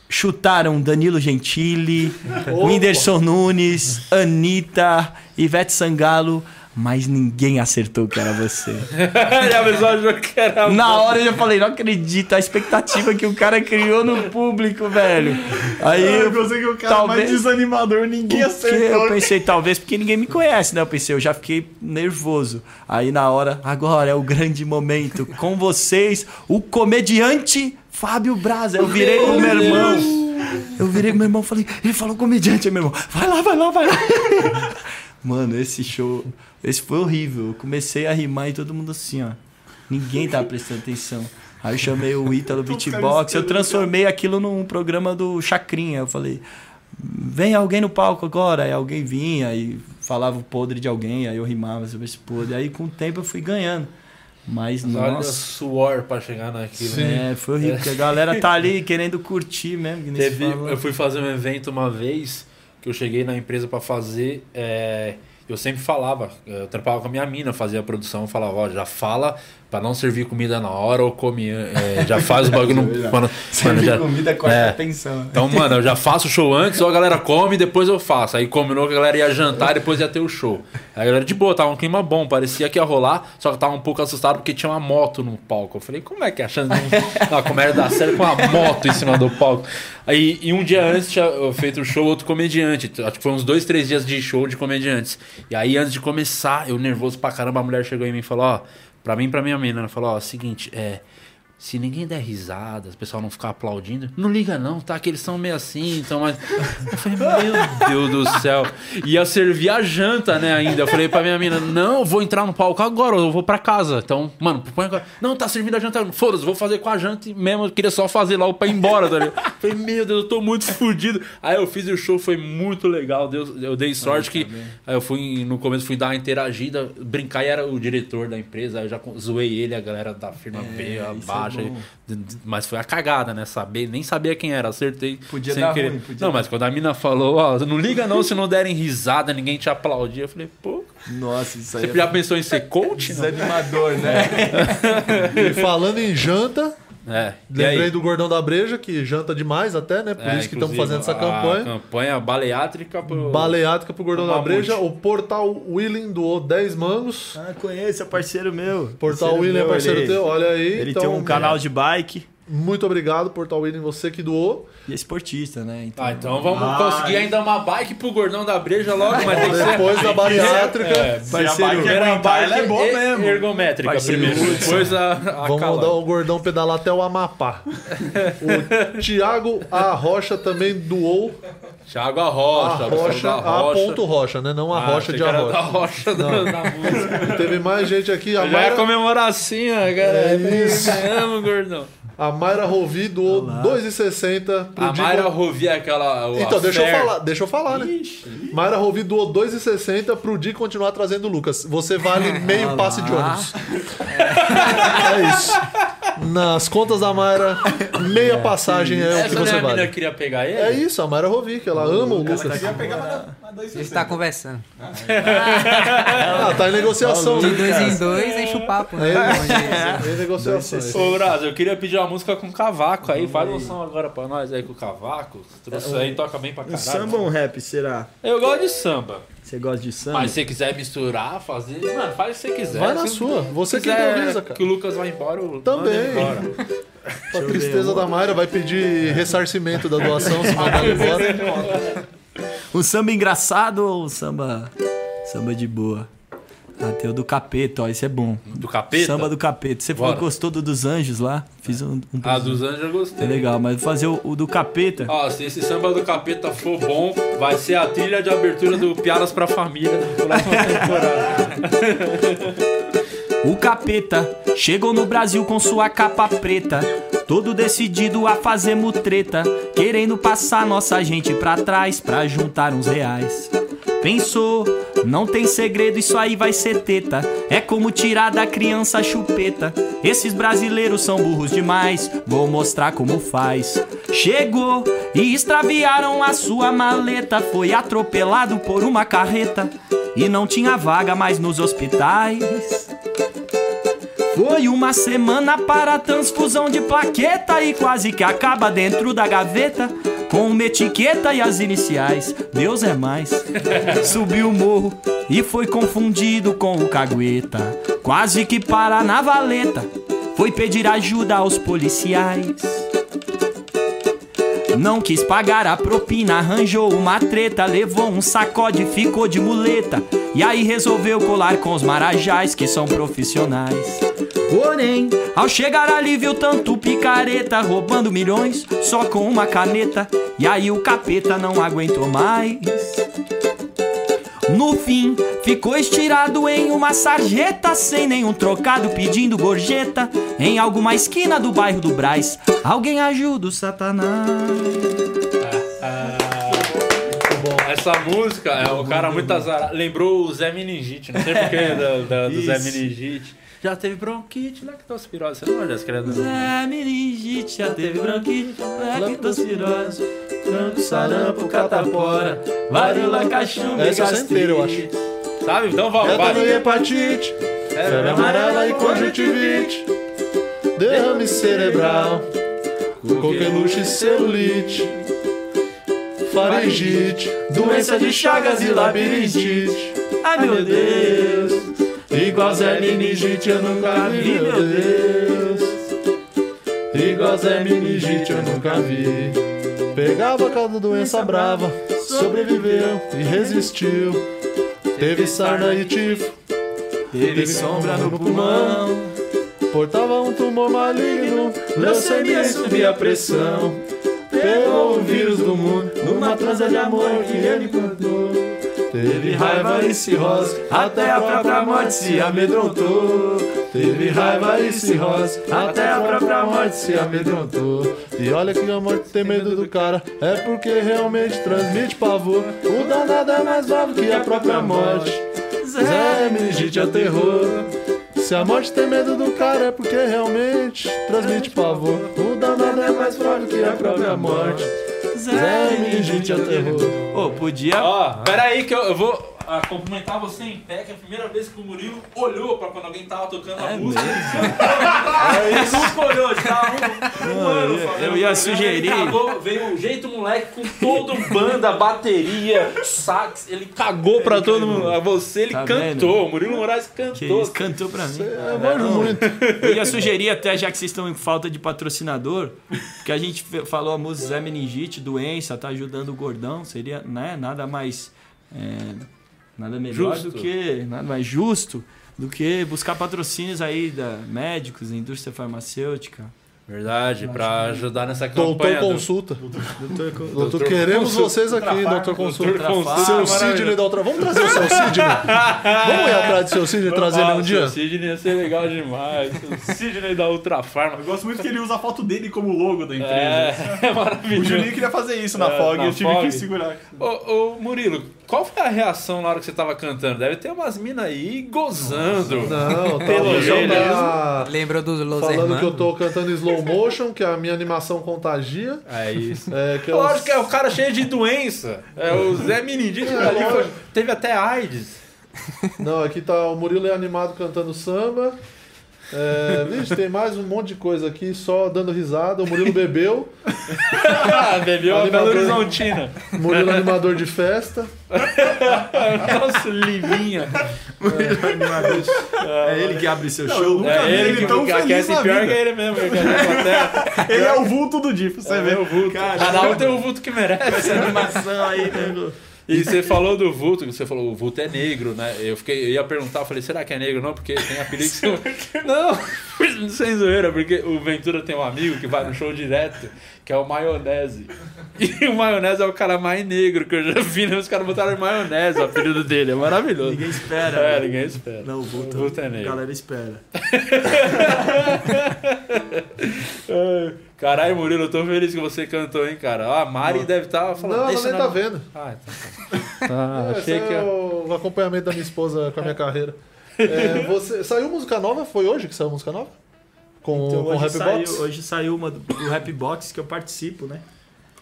Chutaram Danilo Gentili, Whindersson Nunes, Anitta, Ivete Sangalo, mas ninguém acertou que era você. e a pessoa achou que era. Na hora eu já falei, não acredito, a expectativa que o cara criou no público, velho. Aí Eu eu, gostei que o cara talvez- mais desanimador, ninguém acertou. eu pensei, talvez porque ninguém me conhece, né? Eu pensei, eu já fiquei nervoso. Aí na hora, agora é o grande momento. Com vocês, o comediante Fábio Braza. Eu virei pro meu irmão. Eu virei pro meu irmão e falei, ele falou comediante, meu irmão. Vai lá, vai lá, vai lá. Mano, esse show, esse foi horrível. Eu comecei a rimar e todo mundo assim, ó. Ninguém tava prestando atenção. Aí eu chamei o Ítalo Beatbox, eu transformei aquilo num programa do Chacrinha. Eu falei, vem alguém no palco agora. Aí alguém vinha e falava o podre de alguém, aí eu rimava sobre esse podre. Aí com o tempo eu fui ganhando. Mas, Olha o nossa, suor pra chegar naquilo. né? é, foi horrível, porque a galera tá ali querendo curtir mesmo. Teve, eu fui fazer um evento uma vez que eu cheguei na empresa pra fazer. é, eu sempre falava, eu trampava com a minha mina, fazia a produção, falava, ó, já fala pra não servir comida na hora ou come. é, já faz o bagulho no. Quando, mano, já- comida corta é. atenção. né? então, mano, eu já faço o show antes, ou a galera come e depois eu faço. Aí combinou que a galera ia jantar e depois ia ter o show. Aí a galera, de boa, tava um clima bom, parecia que ia rolar, só que tava um pouco assustado porque tinha uma moto no palco. Eu falei, como é que é a chance de uma comédia dar certo com uma moto em cima do palco? Aí, e um dia antes tinha feito o show outro comediante. Acho que foi uns dois, três dias de show de comediantes. E aí, antes de começar, eu nervoso pra caramba, a mulher chegou em mim e falou, ó, pra mim e pra minha menina, ela falou, ó, seguinte, é. Se ninguém der risada, o pessoal não ficar aplaudindo, não liga não, tá? Que eles são meio assim, então mas. Eu falei, meu Deus do céu. Ia servir a janta, né, ainda. Eu falei pra minha mina, não, eu vou entrar no palco agora, eu vou pra casa. Então, mano, põe agora. Não, tá servindo a janta. Foda-se, vou fazer com a janta mesmo. Eu queria só fazer logo pra ir embora, tá ligado? Eu Falei, meu Deus, eu tô muito fudido. Aí eu fiz o show foi muito legal. Deus, eu dei sorte que. Aí eu fui, no começo, fui dar uma interagida, brincar e era o diretor da empresa. Aí eu já zoei ele, a galera da firma B, isso é bom. mas foi a cagada, né? Saber, nem sabia quem era, acertei. Podia sem dar querer. ruim, podia não, dar. mas quando a mina falou, ó, não liga não se não derem risada, ninguém te aplaudir. Eu falei, pô, Nossa, isso aí você é já pensou em ser coach? Desanimador, né? E falando em janta, É. Lembrei aí? do Gordão da Breja, que janta demais até, né? Por É, isso que estamos fazendo essa a campanha. campanha baleátrica pro... Baleátrica pro Gordão pro da Breja. O Portal Willing doou 10 mangos. Ah, conheço, é parceiro meu. Portal Parceiro Willing é meu, parceiro ele- teu, olha aí. Ele então, tem um canal de bike Muito obrigado, Portal Willing, você que doou. e é esportista, né? Então, Ah, então vamos Ah, conseguir ainda uma bike pro gordão da breja logo, mas tem que ser... Depois da bariátrica. É, Se a Parceiro, bike primeira aguentar, ela é bike boa mesmo. ergométrica Parceiro primeiro, depois a, a Vamos calada. mandar o gordão pedalar até o Amapá. o Thiago A. Rocha também doou Thiago a Arrocha, Rocha, da a ponto Rocha, né? Não a Ah, Rocha de era Arrocha. da Rocha da, da música. Teve mais gente aqui. A Já é Mayra, comemoracinha, cara. É isso. Ganhamos, gordão. a Mayra Rovi doou 2,60 pro A Dico- Mayra Rovi é aquela... o- Então, deixa eu falar, deixa eu falar, né? Mayra Rovi doou 2,60 pro Di continuar trazendo o Lucas. Você vale meio passe de ônibus. É isso. Nas contas da Mayra, meia passagem é o que é você a menina vale. que queria pegar ele? É isso, a Mayra Rovi, que ela ama o Lucas. Ia pegar mas- dois A gente tá conversando. Ah, tá em negociação. De dois em dois, enche o papo, né? É, em negociações. Ô, Brasil, eu queria pedir uma música com cavaco aí. Faz um som agora pra nós aí com o cavaco. Trouxe aí, toca bem pra um caralho. samba ou um rap, será? Eu gosto de samba. Você gosta de samba? Mas se você quiser misturar, fazer. Mano, faz o que você quiser. Vai na Se sua. Você que improvisa, cara. Que o Lucas vai embora, eu Também. embora. A tristeza da Mayra vai pedir ressarcimento da doação se mandar ele embora. Um samba engraçado ou um samba. Samba de boa? Ah, tem o do capeta, ó, esse é bom. Do capeta? Samba do capeta. Você falou que gostou do dos anjos lá? Fiz um. um Ah, dos anjos eu É gostei. legal, mas vou fazer o, o do capeta. Ó, se esse samba do capeta for bom, vai ser a trilha de abertura do Piadas pra Família da próxima temporada. O capeta chegou no Brasil com sua capa preta, todo decidido a fazer mutreta, querendo passar nossa gente pra trás pra juntar uns reais. Pensou, não tem segredo, isso aí vai ser teta. É como tirar da criança a chupeta. Esses brasileiros são burros demais, vou mostrar como faz. Chegou e extraviaram a sua maleta. Foi atropelado por uma carreta e não tinha vaga mais nos hospitais. Foi uma semana para transfusão de plaqueta e quase que acaba dentro da gaveta com uma etiqueta e as iniciais. Deus é mais. Subiu o morro e foi confundido com o cagueta. Quase que para na valeta. Foi pedir ajuda aos policiais. Não quis pagar a propina, arranjou uma treta, levou um sacode, ficou de muleta. E aí resolveu colar com os marajás que são profissionais. Porém, ao chegar ali viu tanto picareta roubando milhões só com uma caneta. E aí o capeta não aguentou mais. No fim, ficou estirado em uma sarjeta, sem nenhum trocado, pedindo gorjeta, em alguma esquina do bairro do Braz. Alguém ajuda o Satanás. Essa música é o cara muito azarado. Lembrou o Zé Meningite, não sei porquê da, da- do Zé. Meningite. Já teve bronquite, lactospirose. Você não olha as crianças? Zé meningite, já teve bronquite, lectospirose, franco, sarampo, catapora, varíola, cachumba Essa eu sei inteira, eu acho. gastrite. Sabe? Então vamos, e vai. hepatite, É, febre amarela e conjuntivite, derrame cerebral, coqueluche e celulite, faringite, doença de chagas e labirintite. Ai meu Deus, Igual Zé Meningite eu nunca vi, meu Deus. Igual Zé Meningite eu nunca vi. Pegava cada doença brava, sobreviveu e resistiu. Teve sarna e tifo, teve sombra no pulmão, portava um tumor maligno, leucemia e subia a pressão. Pegou o vírus do mundo numa transa de amor que ele plantou. Teve raiva e cirrose, até a própria morte se amedrontou. Teve raiva e cirrose, até a própria morte se amedrontou. E olha que a morte tem medo do cara, é porque realmente transmite pavor. O danado é mais bravo que a própria morte. Zé meningite é terror. Se a morte tem medo do cara é porque realmente transmite pavor. O danado é mais bravo que a própria morte. Zé meningite é terror. Ô, podia. Ó, pera aí que eu, eu vou ah, cumprimentar você em pé, que é a primeira vez que o Murilo olhou pra quando alguém tava tocando a música. É isso. Nunca olhou, já tava Mano, eu, eu ia sugerir. Ele cagou, veio um jeito moleque com todo banda, bateria, sax. Ele cagou pra todo mundo. A você ele Tá cantou. Murilo Moraes cantou. isso, cantou pra mim. Eu manjo muito. Eu ia sugerir até, já que vocês estão em falta de patrocinador, que a gente falou a música Zé Meningite, doença, tá ajudando o gordão, seria né, nada mais. é, nada melhor Justo. do que. Nada mais justo do que buscar patrocínios aí da médicos, indústria farmacêutica. Verdade, pra ajudar nessa Doutor campanha. do- Consulta. Doutor, co- Doutor, queremos Consulta. vocês aqui, doutor Consulta. Doutor Consulta, Seu. Sidney da outra. Vamos trazer o seu Sidney? Vamos ir atrás do seu Sidney e trazer ele um dia? O Sidney ia ser legal demais. O Sidney da Ultra Farma. Eu gosto muito que ele usa a foto dele como logo da empresa. É, é O maravilhoso. Juninho queria fazer isso na É, FOG na e eu tive FOG. que segurar. Ô, ô, Murilo, qual foi a reação na hora que você tava cantando? Deve ter umas minas aí gozando. Não, tá, Pelo o jeito tá Lembrou dos Los falando Hermanos? que eu tô cantando slow motion, que a minha animação contagia. É isso. É, que é Lógico os- que é o cara cheio de doença. É o Zé Menindite É, ali foi- teve até AIDS. Não, aqui tá o Murilo é animado cantando samba. É, vixe, tem mais um monte de coisa aqui, só dando risada. O Murilo bebeu. Ah, bebeu a Animador. Belo Horizontina. O Murilo é animador de festa. Nossa, livinha. É ele que abre seu Não, show. nunca É vi ele ele que tão aquece feliz na pior vida. que ele mesmo. que. Ele é o vulto do Di, pra você Você vê ver. o vulto. Cada um tem o vulto que merece. Essa animação aí, né? E você falou do vulto, você falou o vulto é negro, né? Eu fiquei, eu ia perguntar, eu falei, será que é negro? Não, porque tem apelido que. Não, sem zoeira, porque o Ventura tem um amigo que vai no show direto, que é o Maionese. E o Maionese é o cara mais negro que eu já vi, né? Os caras botaram maionese, o apelido dele, é maravilhoso. Ninguém espera. É, né? ninguém espera. Não, o vulto, O vulto é A negro. galera espera. Caralho, Murilo, eu tô feliz que você cantou, hein, cara. Ah, a Mari deve estar falando... Não, ela "Deixa nem na- tá vendo. Ah, então tá. Ah, Esse achei que... é o acompanhamento da minha esposa com a minha carreira. É, você, saiu música nova? Foi hoje que saiu música nova? Com, Então com hoje Rap saiu, Box? hoje saiu uma do, do Rap Box que eu participo, né?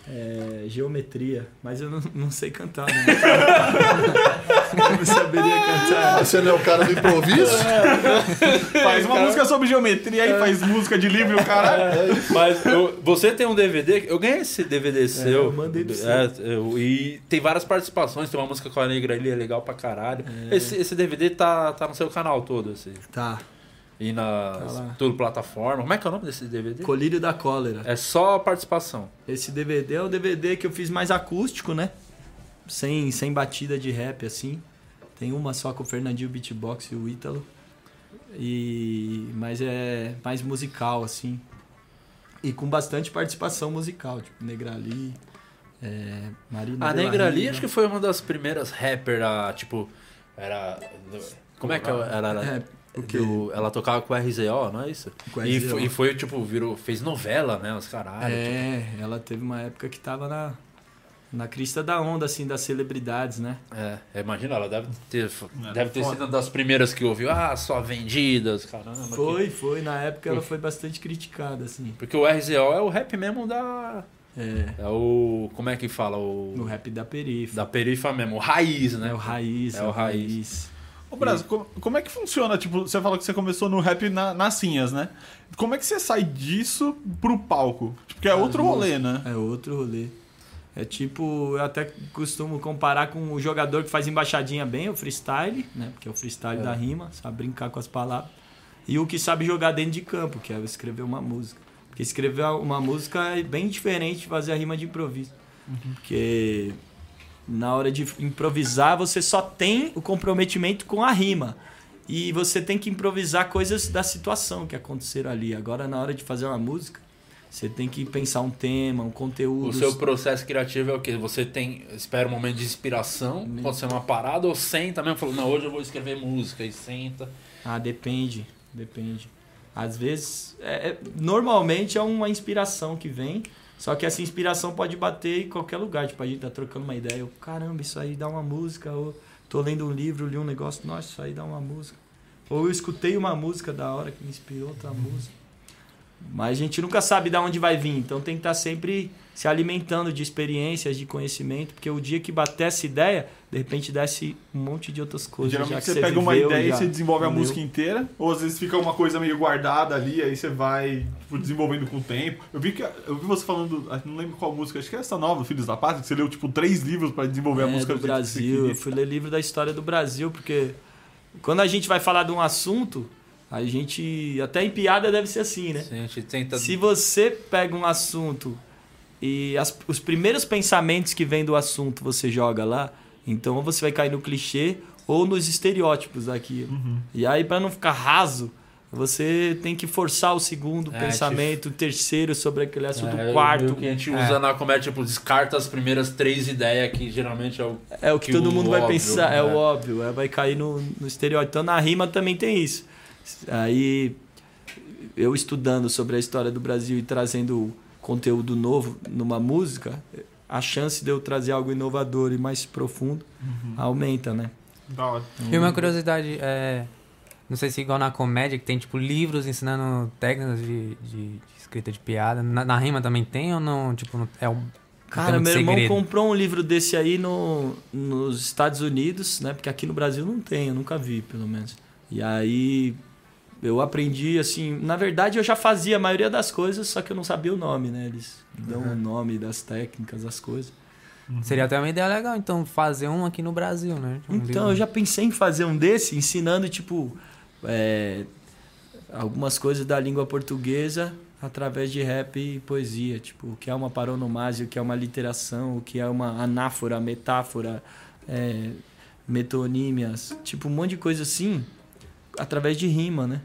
É, geometria, mas eu não, não sei cantar, né? eu não saberia cantar. Você não é o cara do improviso? Faz uma música sobre geometria aí, faz música de livro e o cara. Mas eu- você tem um DVD, eu ganhei esse DVD seu. eu mandei pra você. É, eu- e tem várias participações, tem uma música com a negra ali, é legal pra caralho. Esse, esse DVD tá, tá no seu canal todo, assim. Tá. E na Tá tudo plataforma. Como é que é o nome desse DVD? Colírio da Cólera. É só participação. Esse DVD é o DVD que eu fiz mais acústico, né? Sem, sem batida de rap, assim. Tem uma só com o Fernandinho Beatbox e o Ítalo. E... Mas é mais musical, assim. E com bastante participação musical, tipo Negrali, é, Marina A de la Negra ali Riva. acho que foi uma das primeiras rappers a, tipo, era... Como é que ela era? É, o quê? Do- ela tocava com o RZO, não é isso? Com E RZO. foi, e foi, tipo, virou, fez novela, né? Os caralho. É, ela teve uma época que tava na, na crista da onda, assim, das celebridades, né? É, imagina, ela deve ter, deve ter sido uma das primeiras que ouviu, ah, só vendidas, caramba. que- Foi, foi. Na época ela foi bastante criticada, assim. Porque o RZO é o rap mesmo da. É, É o. Como é que fala? O. no rap da perifa. Da perifa mesmo, o raiz, né? É o raiz, É o raiz. Ô, Brasil, como, como é que funciona? Tipo, você falou que você começou no rap na, nas cinhas, né? Como é que você sai disso pro palco? Tipo, que é outro rolê, né? É outro rolê. É tipo, eu até costumo comparar com o jogador que faz embaixadinha bem, o freestyle, né? Porque é o freestyle da rima, sabe brincar com as palavras. E o que sabe jogar dentro de campo, que é escrever uma música. Porque escrever uma música é bem diferente de fazer a rima de improviso. Porque na hora de improvisar, você só tem o comprometimento com a rima. E você tem que improvisar coisas da situação que aconteceram ali. Agora, na hora de fazer uma música, você tem que pensar um tema, um conteúdo. O seu processo criativo é o quê? Você tem. Espera um momento de inspiração, pode ser uma parada, ou senta mesmo, falou, não, hoje eu vou escrever música, e senta. Ah, depende, depende. Às vezes, é- é- normalmente é uma inspiração que vem, só que essa inspiração pode bater em qualquer lugar. Tipo, a gente tá trocando uma ideia, eu, caramba, isso aí dá uma música, ou tô lendo um livro, li um negócio, nossa, isso aí dá uma música. Ou eu escutei uma música da hora que me inspirou outra música. Mas a gente nunca sabe de onde vai vir, então tem que estar sempre se alimentando de experiências, de conhecimento, porque o dia que bater essa ideia, de repente desce um monte de outras coisas. já Geralmente que você pega uma ideia já e você desenvolve a entendeu? música inteira, ou às vezes fica uma coisa meio guardada ali, aí você vai tipo, desenvolvendo com o tempo. Eu vi que eu vi você falando, ah, não lembro qual música, acho que é essa nova, Filhos da Pátria, que você leu tipo três livros pra desenvolver a É, música do você Brasil. Eu fui ler livro da história do Brasil, porque quando a gente vai falar de um assunto, a gente. Até em piada deve ser assim, né? Sim, a gente tenta. Se você pega um assunto e as- os primeiros pensamentos que vêm do assunto você joga lá, então ou você vai cair no clichê ou nos estereótipos daquilo. Uhum. E aí, para não ficar raso, você tem que forçar o segundo É, pensamento, o terceiro sobre aquele assunto, É, o quarto. meio que a gente usa na comédia, tipo, descarta as primeiras três ideias, que geralmente é o. É o que, que todo o mundo vai óbvio, pensar, é, né? o óbvio, é, vai cair no, no estereótipo. Então na rima também tem isso. Aí eu estudando sobre a história do Brasil e trazendo conteúdo novo numa música, a chance de eu trazer algo inovador e mais profundo Uhum. aumenta, né? Da hora. E uma curiosidade é. Não sei se igual na comédia, que tem tipo livros ensinando técnicas de, de- de escrita de piada. Na, na rima também tem ou não? Tipo, não- é um. Cara, meu irmão segredo? comprou um livro desse aí no, nos Estados Unidos, né? Porque aqui no Brasil não tem, eu nunca vi, pelo menos. E aí eu aprendi, assim... Na verdade, eu já fazia a maioria das coisas, só que eu não sabia o nome, né? Eles dão o nome das técnicas, das coisas. Seria até uma ideia legal, então, fazer um aqui no Brasil, né? Um Então, livro. eu já pensei em fazer um desse, ensinando, tipo... é, algumas coisas da língua portuguesa através de rap e poesia, tipo, o que é uma paronomásia, o que é uma literação, o que é uma anáfora, metáfora, é, metonímias, tipo, um monte de coisa assim, através de rima, né?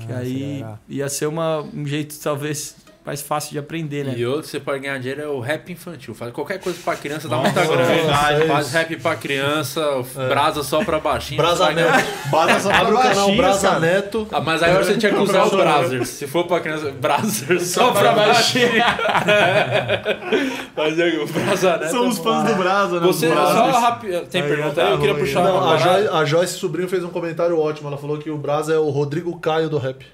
Que Ah, aí legal. ia ser uma, um jeito, talvez, mais fácil de aprender, né? E outro que você pode ganhar dinheiro é o rap infantil. Faz qualquer coisa pra criança, dá Nossa, muita grana. é Faz isso. rap pra criança, brasa só pra baixinho. Brasa Neto. Bota só Abre o pra canal baixinho, Brasa cara. Neto. Ah, mas agora você tinha que usar o Brazzers. Se for pra criança, Brazzers só pra baixinho. Mas é, o Brasa Neto São os fãs do Brasa, né? Você, só rápido. Tem Aí, pergunta tá aí? Eu queria ruim. puxar Não, a, parada. Joy, a Joyce Sobrinho fez um comentário ótimo. Ela falou que o Brasa é o Rodrigo Caio do rap.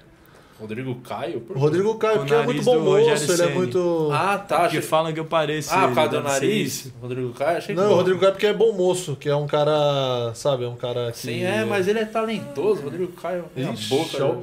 Rodrigo Caio? Por O Rodrigo Caio, O porque é muito bom do moço, ele é muito. Ah, tá. Porque Achei... falam que eu pareço. Ah, por causa do deve ser nariz? Rodrigo Caio? Achei que Não, o Rodrigo Caio porque é bom moço, que é um cara, sabe, é um cara que... Sim, é, mas ele é talentoso. Rodrigo Caio. Minha Ixi, boca. ó,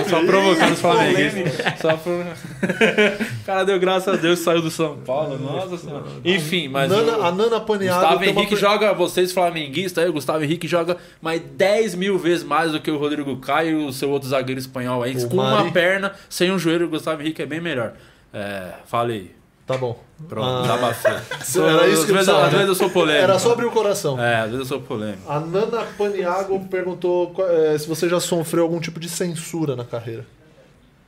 É, só provocando os flamenguistas. Só pro... o cara deu graças a Deus e saiu do São Paulo. Nossa senhora. Enfim, mas. Nana- o- a Nana Paniago Gustavo uma Henrique per- joga, vocês flamenguistas aí, o Gustavo Henrique joga mais 10 mil vezes mais do que o Rodrigo Caio e o seu outro zagueiro espanhol aí. O Com Mari. uma perna, sem um joelho, o Gustavo Henrique é bem melhor. É, falei. Tá bom. Pronto, Ah. desabafei. Era isso às, que eu vezes, às vezes eu sou polêmico. Era só abrir o coração. É, às vezes eu sou polêmico. A Nana Paniago perguntou é, se você já sofreu algum tipo de censura na carreira.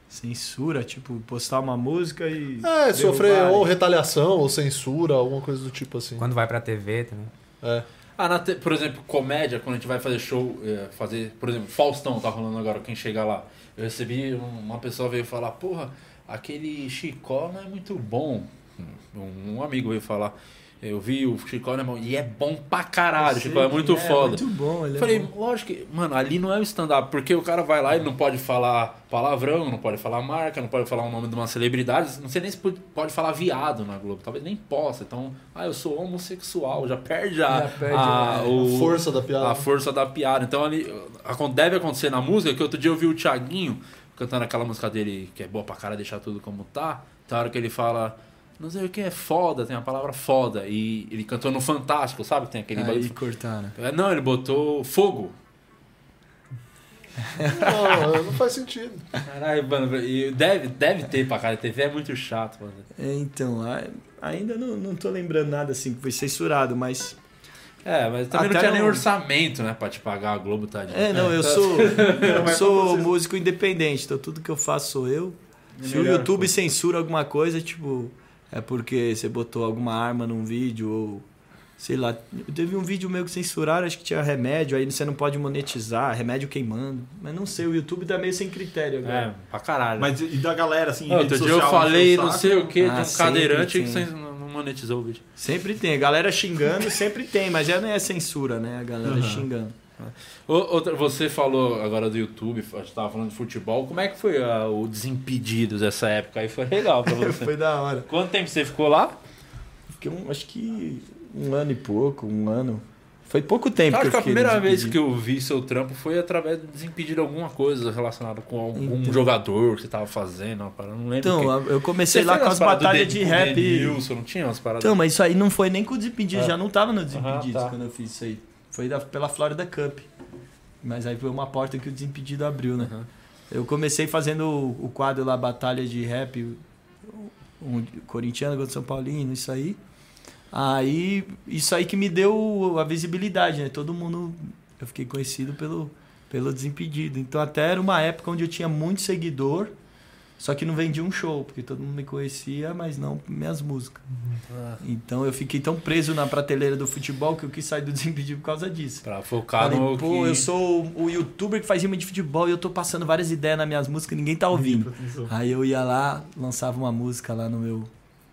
Censura, tipo, postar uma música e. É, sofrer ou retaliação, ou censura, alguma coisa do tipo assim. Quando vai pra TV também. É. Ah, na te- por exemplo, comédia, quando a gente vai fazer show, é, fazer, por exemplo, Faustão tá rolando agora, quem chega lá. Eu recebi, um- uma pessoa veio falar, porra, aquele Chicó não é muito bom. Um, um amigo veio falar, eu vi o Chicó não é bom, e é bom pra caralho, o Chicó é muito foda. muito bom, ele é Falei, bom. lógico que, mano, ali não é o stand-up, porque o cara vai lá e não pode falar palavrão, não pode falar marca, não pode falar o nome de uma celebridade, não sei nem se pode- falar viado na Globo, talvez nem possa. Então, ah, eu sou homossexual, já perde a, Já perde, a, né? o- A força da piada. a força da piada. Então, ali, deve acontecer na música, que outro dia eu vi o Thiaguinho cantando aquela música dele, que é boa pra cara deixar tudo como tá, tem hora que ele fala. Não sei o que é foda, tem a palavra foda. E ele cantou no Fantástico, sabe? Tem aquele Aí bagulho- cortaram. é, Não, ele botou fogo. Não, não faz sentido. Caralho, mano, e deve, deve ter pra cara. TV é muito chato, mano. É, então, ainda não, não tô lembrando nada assim que foi censurado, mas. É, mas também não Até tinha nem não- orçamento, né, pra te pagar a Globo, tadinho. É, não, eu sou, eu sou músico independente, então tudo que eu faço sou eu. Se o YouTube censura alguma coisa, tipo, é porque você botou alguma arma num vídeo ou sei lá. Teve um vídeo meu que censuraram, acho que tinha remédio, aí você não pode monetizar, remédio queimando. Mas não sei, o YouTube tá meio sem critério agora. É, pra caralho. Mas e da galera, assim, Outro rede dia eu social, falei, encheu o não sei o que, de Ah, um sempre cadeirante que tem. você não não monetizou o vídeo. Sempre tem, a galera xingando sempre tem, mas já não é censura, né? A galera Uhum. xingando. Outra- você falou agora do YouTube, a gente tava falando de futebol. Como é que foi ah, o Desimpedidos essa época aí? Foi legal pra você. Foi da hora. Quanto tempo você ficou lá? Fiquei um, acho que um ano e pouco, um ano. Foi pouco tempo Acho que que eu a primeira vez desimpedido. que eu vi seu trampo foi através do Desimpedido alguma coisa relacionada com algum Então. jogador que você tava fazendo, uma parada, não lembro. Então, quem. a- eu comecei Você lá com as batalhas de o rap. Denilson, não tinha umas paradas? Então, mas isso aí não foi nem com o Desimpedidos, Ah. já não tava no Desimpedidos Aham, tá. quando eu fiz isso aí. Foi da- pela Florida Cup. Mas aí foi uma porta que o Desimpedido abriu, né? Aham. Eu comecei fazendo o, o quadro lá, Batalha de Rap, um corintiano contra São Paulino, isso aí. Aí, isso aí que me deu a visibilidade, né? Todo mundo, eu fiquei conhecido pelo, pelo Desimpedido. Então até era uma época onde eu tinha muito seguidor, só que não vendia um show, porque todo mundo me conhecia, mas não minhas músicas. Ah, Então eu fiquei tão preso na prateleira do futebol que eu quis sair do Desimpedido por causa disso. pra focar Falei, no pô, que... eu sou o- youtuber que faz rima de futebol e eu tô passando várias ideias nas minhas músicas e ninguém tá ouvindo. Aí eu ia lá, lançava uma música lá no meu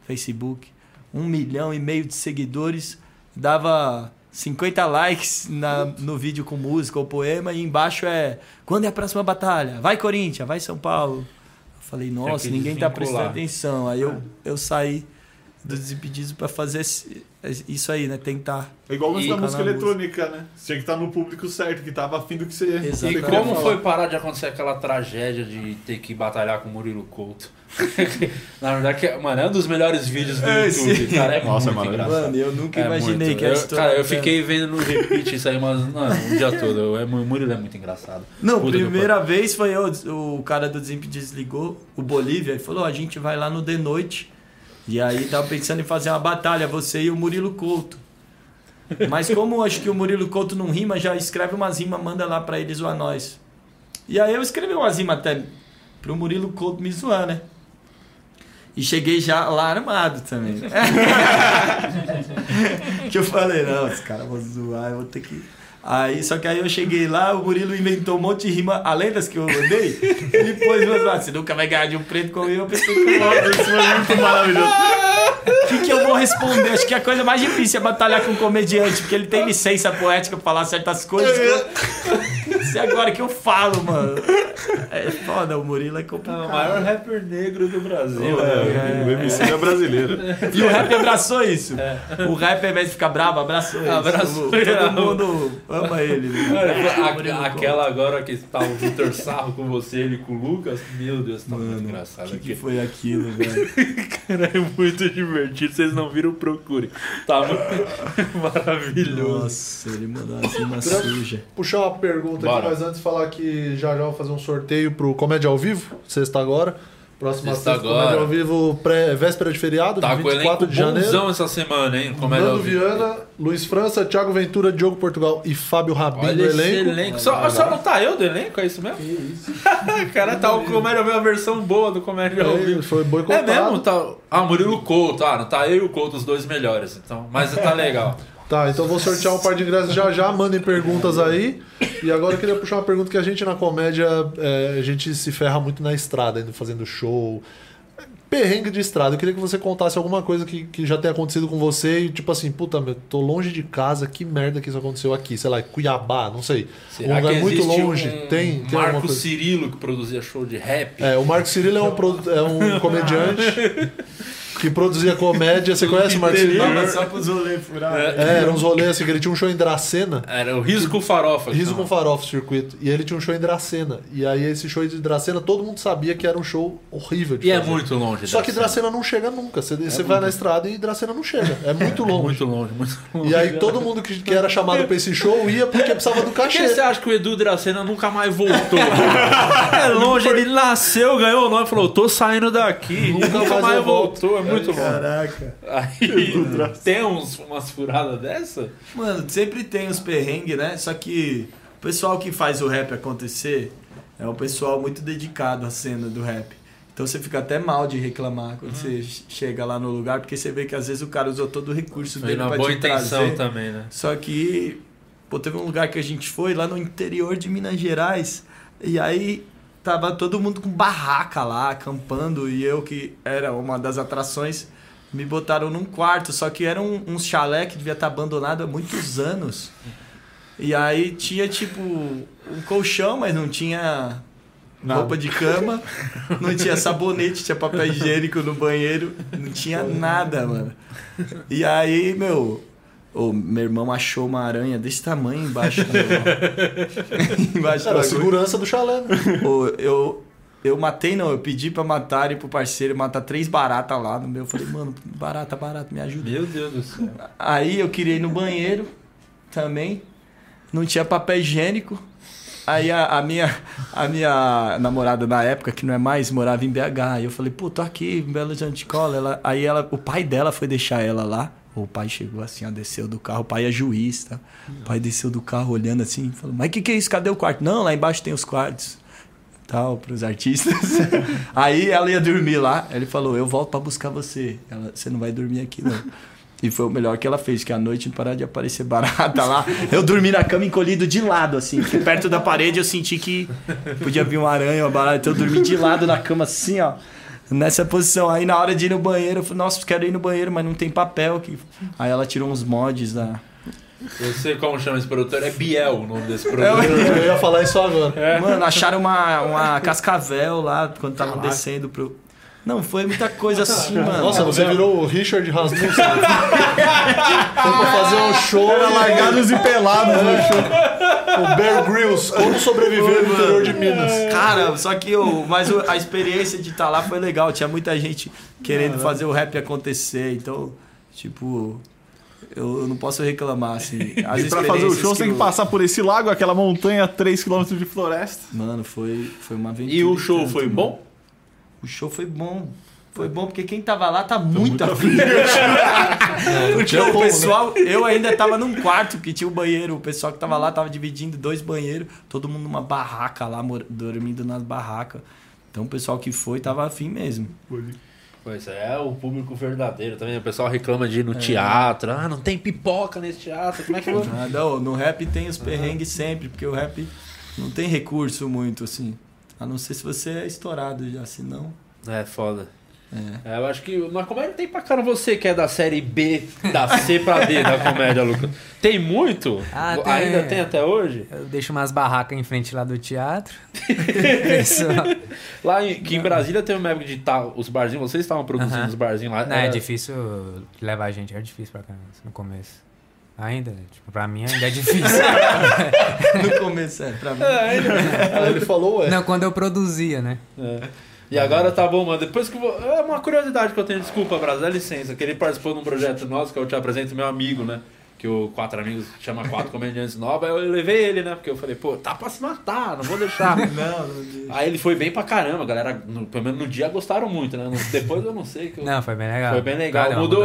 Facebook, um milhão e meio de seguidores, dava 50 likes na- no vídeo com música ou poema e embaixo é quando é a próxima batalha? Vai Corinthians, vai São Paulo. Falei, nossa, ninguém tá prestando atenção. Aí eu, eu saí do Desimpedidos pra fazer esse- isso aí, né? Tentar. É igual o lance E da música música. eletrônica, né? Você tinha que estar no público certo, que tava afim do que você. E Exatamente. você queria como falar. foi parar de acontecer aquela tragédia de ter que batalhar com o Murilo Couto? Na verdade, mano, é um dos melhores vídeos do É, YouTube, sim. cara. É Nossa, muito mano. engraçado. Mano, eu nunca É imaginei muito. que a eu, história. Cara, eu fiquei vendo no repeat isso aí, mas mano, um dia todo. É, mu- Murilo é muito engraçado. Não, Puta primeira vez foi eu, o cara do Desimpedidos ligou, o Bolívia, e falou: "Ó, a gente vai lá no The Noite. E aí tava pensando em fazer uma batalha, você e o Murilo Couto. Mas como acho que o Murilo Couto não rima, já escreve umas rimas, manda lá pra eles zoar nós. E aí eu escrevi umas rimas até pro Murilo Couto me zoar, né? E cheguei já lá armado também. que eu falei, não, os caras vão zoar, eu vou ter que. Aí, só que aí eu cheguei lá, o Murilo inventou um monte de rima, além das que eu mandei, e pôs meus lá, você nunca vai ganhar de um preto com eu, eu pensei que isso foi muito maravilhoso. O que, que eu vou responder? Acho que a coisa mais difícil é batalhar com um comediante, porque ele tem licença poética pra falar certas coisas. Isso é agora que eu falo, mano. É foda, o Murilo é complicado. rapper negro do Brasil. É, o MC é brasileiro. E o rap abraçou isso. O rap, ao invés de ficar bravo, abraçou isso. Abraçou. Todo mundo ama ele. né? Mano, a- aquela agora que tá o Vitor Sarro com você, ele com o Lucas, meu Deus, tá muito Mano, engraçado O que, que foi aquilo, velho? Cara, é muito divertido. Vocês não viram, procure. Tá muito maravilhoso. Nossa, ele mandou uma suja. Puxar uma pergunta Bora. aqui, mas antes falar que já já vou fazer um sorteio pro Comédia ao Vivo, sexta agora. Próxima Sexta agora. Comédia ao Vivo, pré, véspera de feriado, Tá com o 24 elenco de janeiro. essa semana, hein? Comédia ao Nando vivo. Viana, Luiz França, Thiago Ventura, Diogo Portugal e Fábio Rabin Olha esse elenco. elenco. Só, só não tá eu do elenco, é isso mesmo? Que isso? Cara, tá o Comédia ao vivo, a versão boa do Comédia ao Ele vivo. foi É boicotado. mesmo? Tá... Ah, Murilo Couto, ah, não tá eu e o Couto, os dois melhores. Então, mas tá legal. Tá, então vou sortear um par de ingressos já já, mandem perguntas aí. E agora eu queria puxar uma pergunta que a gente na comédia, é, a gente se ferra muito na estrada, indo fazendo show. Perrengue de estrada. Eu queria que você contasse alguma coisa que, que já tenha acontecido com você e tipo assim, puta, meu, tô longe de casa, que merda que isso aconteceu aqui? Sei lá, Cuiabá, não sei. Será um lugar que muito existe longe. um tem, tem Marco. Cirilo que produzia show de rap? É, o Marco Cirilo é um, é um comediante que produzia comédia. Você conhece o Cirilo? Tava só pros rolês furados. É, era uns rolês assim, que ele tinha um show em Dracena. Era o Riso com Farofa. Riso com farofa, circuito. E ele tinha um show em Dracena. E aí esse show de Dracena, todo mundo sabia que era um show horrível de E é fazer. muito longe. Só que Dracena. Dracena não chega nunca. Você, você vai na estrada e Dracena não chega. É muito É longe. muito longe, muito longe. E aí todo mundo que, que era chamado pra esse show ia porque precisava do Por que cachê. você acha que o Edu Dracena nunca mais voltou? é longe, ele nasceu, ganhou o nome e falou: tô saindo daqui. Nunca Nunca, mais mais eu volto. voltou, é muito longe. Caraca. Aí tem uns, umas furadas dessa? Mano, sempre tem os perrengues, né? Só que o pessoal que faz o rap acontecer é um pessoal muito dedicado à cena do rap. Então você fica até mal de reclamar quando você chega lá no lugar, porque você vê que às vezes o cara usou todo o recurso Foi dele pra boa te intenção trazer. também, né? Só que, pô, teve um lugar que a gente foi lá no interior de Minas Gerais, e aí tava todo mundo com barraca lá, acampando, e eu que era uma das atrações, me botaram num quarto, só que era um, um chalé que devia estar abandonado há muitos anos. E aí tinha, tipo, um colchão, mas não tinha Nada. roupa de cama, não tinha sabonete, tinha papel higiênico no banheiro, não tinha nada, mano. E aí, meu, o meu irmão achou uma aranha desse tamanho embaixo do, embaixo Era do a segurança do chalé. né? Ô, eu, eu matei, não, eu pedi pra matar e pro parceiro matar três baratas lá no meu. Eu falei, mano, barata, barata, me ajuda. Meu Deus do céu. Aí eu queria ir no banheiro também. Não tinha papel higiênico. Aí a, a minha, a minha namorada na época, que não é mais, morava em BH. Aí eu falei, pô, tô aqui em Belo Horizonte de Cola. Ela, aí ela, o pai dela foi deixar ela lá. O pai chegou assim, ó, desceu do carro. O pai é juiz, tá? O pai desceu do carro olhando assim, falou, mas o que, que é isso? Cadê o quarto? Não, lá embaixo tem os quartos. Tal, pros artistas. aí ela ia dormir lá. Ele falou, eu volto pra buscar você. Ela, você não vai dormir aqui, não. E foi o melhor que ela fez, que à noite não parava de aparecer barata lá. Eu dormi na cama encolhido de lado, assim. Porque perto da parede eu senti que podia vir uma aranha, uma barata. Então eu dormi de lado na cama, assim, ó. Nessa posição. Aí na hora de ir no banheiro, eu falei, nossa, quero ir no banheiro, mas não tem papel aqui. Aí ela tirou uns mods da. Eu sei como chama esse produtor, é Biel o nome desse É, produtor. Eu ia falar isso agora. Mano, acharam uma, uma cascavel lá quando estavam descendo pro. Não, foi muita coisa assim, mano. Nossa, você virou o Richard Rasmussen. Foi pra fazer um show. Era largados e pelados no show. O Bear Grylls, como sobreviver no interior de Minas. Cara, só que o, mas a experiência de estar lá foi legal. Tinha muita gente querendo fazer o rap acontecer. Então, tipo, eu, eu não posso reclamar, assim. As E pra fazer o show, você tem que eu- passar por esse lago, aquela montanha, 3km de floresta. Mano, foi, foi uma aventura. E o show tanto, foi mano. bom? O show foi bom. Foi bom porque quem tava lá tá muito afim. Porque o como, né? pessoal, eu ainda tava num quarto que tinha o banheiro. O pessoal que tava lá tava dividindo dois banheiros. Todo mundo numa barraca lá, dormindo nas barracas. Então o pessoal que foi tava afim mesmo. Pois é, o público verdadeiro também. O pessoal reclama de ir no teatro. Ah, não tem pipoca nesse teatro. Como é que eu. Nada, ô, no rap tem os perrengues sempre, porque o rap não tem recurso muito, assim. A não ser se você é estourado já, senão. É foda. É. É, eu acho que na comédia tem pra cara você que é da série B, da C pra D da comédia, Lucas. Tem muito? Ah, tem. Ainda tem até hoje? Eu deixo umas barracas em frente lá do teatro. Lá em, que em Brasília tem uma época de tá, os barzinhos, vocês estavam produzindo Aham. os barzinhos lá. Não, é era- difícil levar a gente, é difícil pra caramba no começo. Ainda, tipo, pra mim ainda é difícil. No começo, é, pra mim. Aí ele falou, ué. Não, quando eu produzia, né? É. E agora tá bom, mano. Depois que eu vou. É uma curiosidade que eu tenho, desculpa, Brasil, dá licença. Que ele participou de um projeto nosso que eu te apresento meu amigo, né? Que o Quatro Amigos chama Quatro Comediantes Novos. Aí eu levei ele, né? Porque eu falei, pô, tá pra se matar, não vou deixar. Não, não deixa. Aí ele foi bem pra caramba, a galera, no- pelo menos no dia gostaram muito, né? Depois eu não sei. Que eu- Não, foi bem legal. Foi bem legal. Cara, é mudou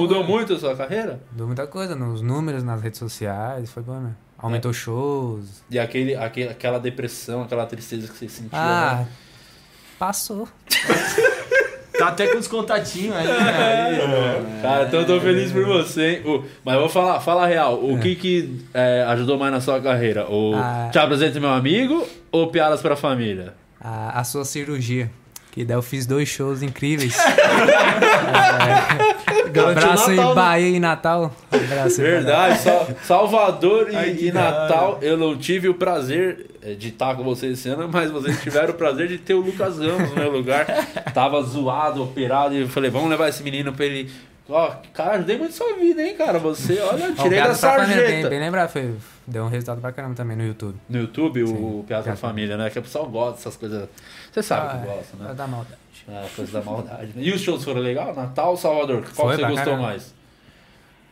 mudou muito a sua carreira? Mudou muita coisa, nos números, nas redes sociais, foi bom, né? Aumentou shows. E aquele, aquele, aquela depressão, aquela tristeza que você sentiu. Ah, né? Passou. Tá até com os contatinhos aí. né? Aí, Cara, então eu tô feliz por você, hein? O- mas eu vou falar, fala a real. O que que é, ajudou mais na sua carreira? O Ah. Te apresento meu amigo ou piadas pra família? A, a sua cirurgia. Que daí eu fiz dois shows incríveis. Garantiu Abraço Natal, em né? Bahia e Natal. Abraço Verdade, só Salvador e, Ai, e Natal. Eu não tive o prazer eh, de estar com vocês esse ano, mas vocês tiveram o prazer de ter o Lucas Ramos no meu lugar. Tava zoado, operado, e eu falei, vamos levar esse menino pra ele. Ó, cara, ajudei muito sua vida, hein, cara? Você, olha, eu tirei da pra Família, Bem, sarjeta. bem lembrado, foi, deu um resultado pra caramba também no YouTube. No YouTube, o Sim. Piada pra Piada. Família, né? Que o pessoal gosta dessas coisas. Você sabe Ah, que é, gosta, né? é da maldade. É, coisa da maldade. Né? E os shows foram legal? Natal, Salvador? Qual Foi você gostou caramba. mais?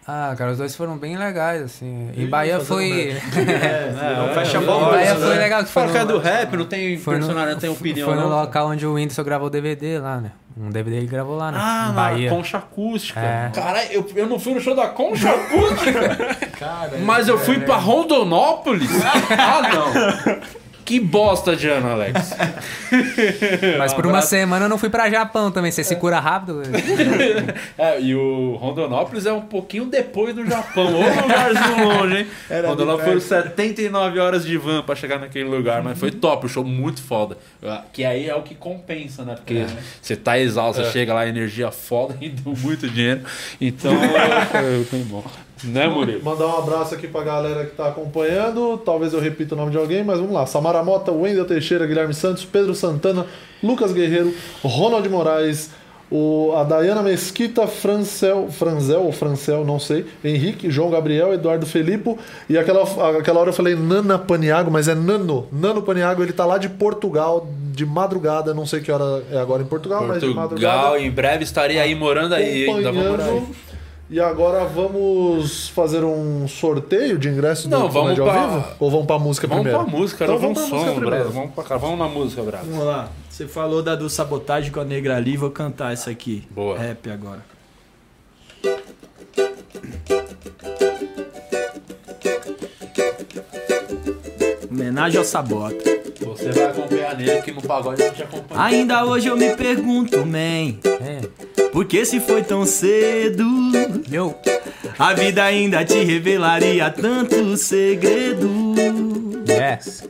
Ah, cara, os dois foram bem legais, assim. Em Bahia foi. É, não é, fecha é, bola. Bahia né? foi legal que foi. É no- do rap, não tem Foi no, personagem, não tem opinião. foi no não. local onde o Whindersson gravou o DVD lá, né? Um DVD ele gravou lá, né? Ah, em na Bahia. concha acústica. É. Caralho, eu, eu não fui no show da concha acústica, Cara, mas eu fui pra Rondonópolis. ah, não. Que bosta de ano, Alex. Mas por Um uma semana eu não fui pra Japão também. Você se cura rápido. É, e o Rondonópolis é um pouquinho depois do Japão. Ô lugarzinho longe, hein? Era Rondonópolis foram 79 horas de van pra chegar naquele lugar, mas foi top, o show muito foda. Que aí é o que compensa, né? Porque você tá exausto, você chega lá, energia foda e deu muito dinheiro. Então, foi, foi bom. Né, Murilo? Mandar um abraço aqui pra galera que tá acompanhando. Talvez eu repita o nome de alguém, mas vamos lá. Samara Mota, Wendel Teixeira, Guilherme Santos, Pedro Santana, Lucas Guerreiro, Ronald Moraes, o, a Dayana Mesquita, Francel, Franzel ou Francel, não sei, Henrique, João Gabriel, Eduardo Felipe. E aquela, aquela hora eu falei Nana Paniago, mas é Nano. Nano Paniago, ele tá lá de Portugal, de madrugada. Não sei que hora é agora em Portugal, mas de Portugal, madrugada. em breve estarei aí morando aí. Ainda vou morar aí. E agora vamos fazer um sorteio de ingressos Não, do vamos Comédia pra- ao vivo? Ou vamos pra música Vamos primeiro? pra música, Então não vamos vamos pra música som, primeiro. Braga. Vamos, pra cá, vamos na música, Braga. Vamos lá. Você falou da do sabotagem com a Negra ali, vou cantar essa aqui. Boa. Rap agora. Homenagem ao Sabota. Você vai acompanhar nele, que no pagode a gente acompanha. Ainda hoje eu me pergunto, man, É. por que se foi tão cedo? Eu. A vida ainda te revelaria tanto segredo. Yes.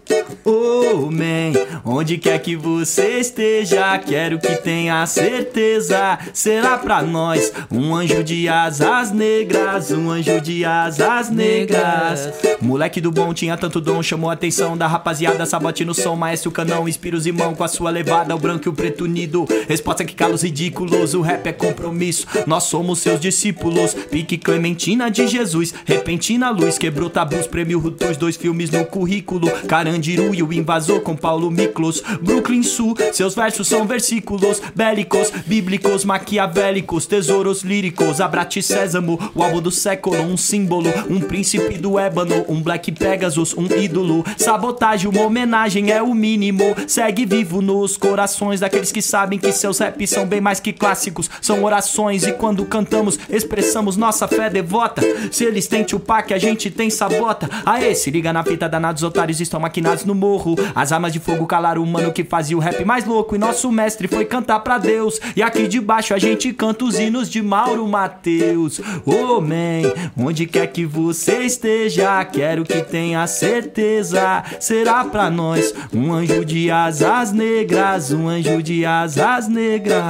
Oh, man, onde quer que você esteja, quero que tenha certeza. Será pra nós um anjo de asas negras, um anjo de asas negras. Moleque do bom tinha tanto dom, chamou a atenção da rapaziada. Sabote no som, maestro canão, inspira os irmãos com a sua levada. O branco e o preto unido, resposta que cala os ridículos. O rap é compromisso, nós somos seus discípulos. Pique Clementina de Jesus, repentina luz, quebrou tabus, prêmio Rutus, dois filmes no currículo. Carandiru e o invasor com Paulo Miklos. Brooklyn Sul, seus versos são versículos bélicos, bíblicos, maquiavélicos, tesouros líricos. Abrate Sésamo, o álbum do século, um símbolo, um príncipe do ébano, um Black Pegasus, um ídolo. Sabotagem, uma homenagem é o mínimo. Segue vivo nos corações daqueles que sabem que seus raps são bem mais que clássicos. São orações e quando cantamos, expressamos nossa fé devota. Se eles têm Tupac, a gente tem sabota. Aê, se liga na fita, danados otários estão maquinados no morro. As armas de fogo calaram o mano que fazia o rap mais louco. E nosso mestre foi cantar pra Deus. E aqui de baixo a gente canta os hinos de Mauro Mateus. Oh, man, onde quer que você esteja, quero que tenha certeza. Será pra nós um anjo de asas negras, um anjo de asas negras.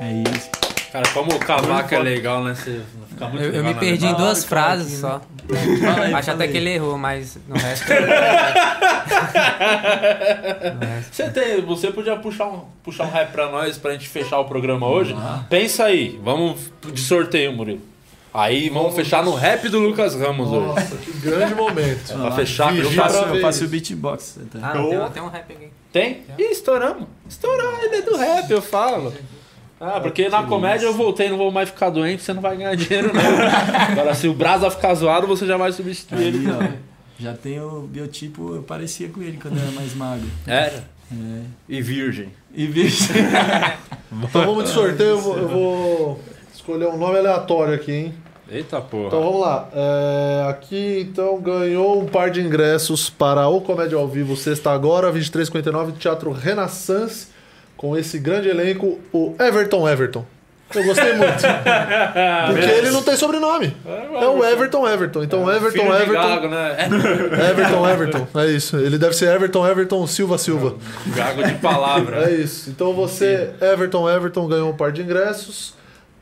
É isso. Cara, como o cavaco é legal, né? Você Eu, eu me perdi em duas frases só. Fala aí, Acho até aí. que ele errou, mas no resto. no resto. Você, tem, você podia puxar um, puxar um rap pra nós, pra gente fechar o programa hoje? Pensa aí, vamos de sorteio, Murilo. Aí vamos fechar no rap do Lucas Ramos hoje. Nossa, que grande momento. Pra fechar, Eu faço, eu faço o beatbox. tá? Ah, não, tem, tem um rap aqui. Tem? Ih, estouramos. Estourou, ele é do rap, eu falo. Ah, porque na comédia eu voltei, não vou mais ficar doente, você não vai ganhar dinheiro não. Agora, se o Brasa ficar zoado, você já vai substituir ele. Aí, ó, já tem o biotipo, eu parecia com ele quando eu era mais magro. Era. É. E virgem. E bicho. Então vamos de sorteio, eu vou, eu vou escolher um nome aleatório aqui, hein? Eita porra. Então vamos lá. É, aqui então ganhou um par de ingressos para o Comédia ao Vivo sexta agora, 2359, Teatro Renaissance, com esse grande elenco, o Everton Everton. Eu gostei muito. Porque ele não tem sobrenome. É o Everton Everton. Então Everton Filho de Everton. Gago, né? Everton Everton. É isso. Ele deve ser Everton Everton Silva Silva. Gago de palavra. É isso. Então você, Everton Everton, ganhou um par de ingressos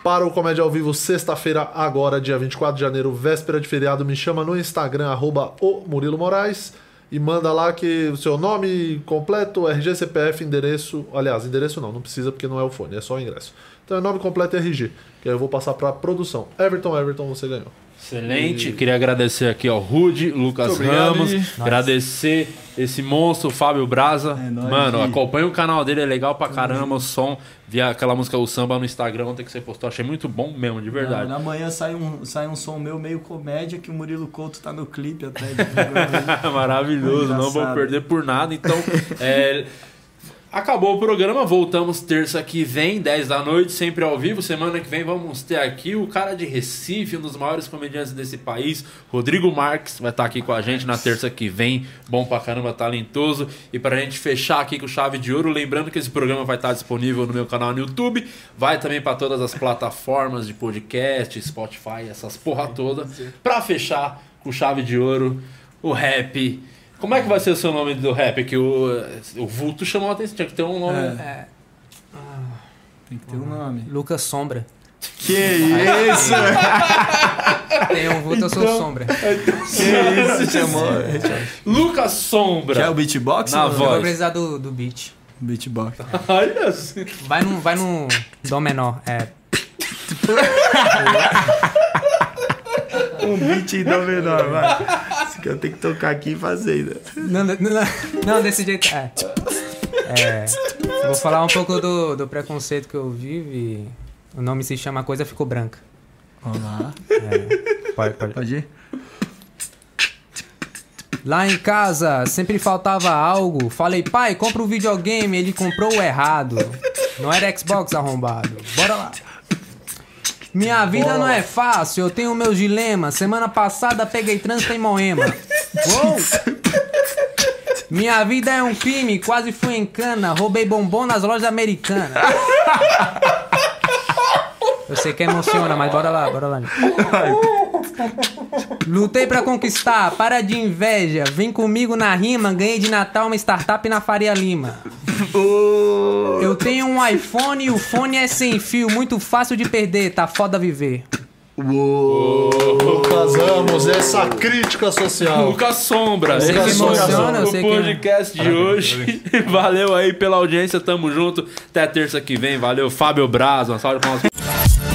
para o Comédia ao Vivo sexta-feira, agora, dia 24 de janeiro, véspera de feriado. Me chama no Instagram, arroba o Murilo Moraes. E manda lá que o seu nome completo, RG, CPF, endereço. Aliás, endereço não, não precisa porque não é o fone, é só o ingresso. Então é nome completo e RG. Que aí eu vou passar para produção. Everton Everton, você ganhou. Excelente. Queria agradecer aqui ao Rude, Lucas obrigado, Ramos. Agradecer esse monstro, Fábio Braza. É nóis, Mano, acompanha o canal dele, é legal pra caramba. O som. Vi aquela música O Samba no Instagram ontem que você postou. Achei muito bom mesmo, de verdade. Na manhã sai um, sai um som meu meio comédia que o Murilo Couto tá no clipe até. Maravilhoso, não vou perder por nada. Então, é, acabou o programa. Voltamos terça que vem, 10 da noite, sempre ao vivo. Semana que vem vamos ter aqui o cara de Recife, um dos maiores comediantes desse país, Rodrigo Marques, vai estar aqui com a gente na terça que vem. Bom pra caramba, talentoso. E pra gente fechar aqui com chave de ouro, lembrando que esse programa vai estar disponível no meu canal no YouTube, vai também pra todas as plataformas de podcast, Spotify, essas porra toda. Pra fechar com chave de ouro, o rap. Como é que vai ser o seu nome do rap? Que o, o Vulto chamou a atenção, tinha que ter um nome. É. É, Tem que ter um nome. Lucas Sombra. Que isso? Tem um vulto, eu sou Então- sombra. que isso? Chamou. Lucas Sombra. Já é o beatbox? Na não? voz. Eu vou precisar do, do beat. Beatbox. Olha assim. Vai no, vai no dó menor. É. Um beat em dó menor, vai. Que eu tenho que tocar aqui e fazer ainda. Não, não, não, não, desse jeito. É. É, Vou falar um pouco do, do preconceito que eu vivo e o nome se chama Coisa Ficou Branca. Vamos lá. É, pode, pode. Pode ir? Lá em casa sempre faltava algo. Falei, pai, compra o videogame. Ele comprou o errado. Não era Xbox arrombado. Bora lá. Minha vida não é fácil, eu tenho meus dilemas. Semana passada peguei trânsito em Moema. Uou! Minha vida é um crime, quase fui em cana. Roubei bombom nas lojas americanas. Eu sei que emociona, mas bora lá, bora lá. Lutei pra conquistar, para de inveja. Vem comigo na rima, ganhei de Natal uma startup na Faria Lima. Eu tenho um iPhone e o fone é sem fio, muito fácil de perder, tá foda viver. Lucas Ramos, essa crítica social. Lucas Sombra. Lucas Esse Sombra. o que- podcast de hoje. Valeu aí pela audiência, tamo junto. Até terça que vem. Valeu, Fábio Braz. Uma salva de palmas.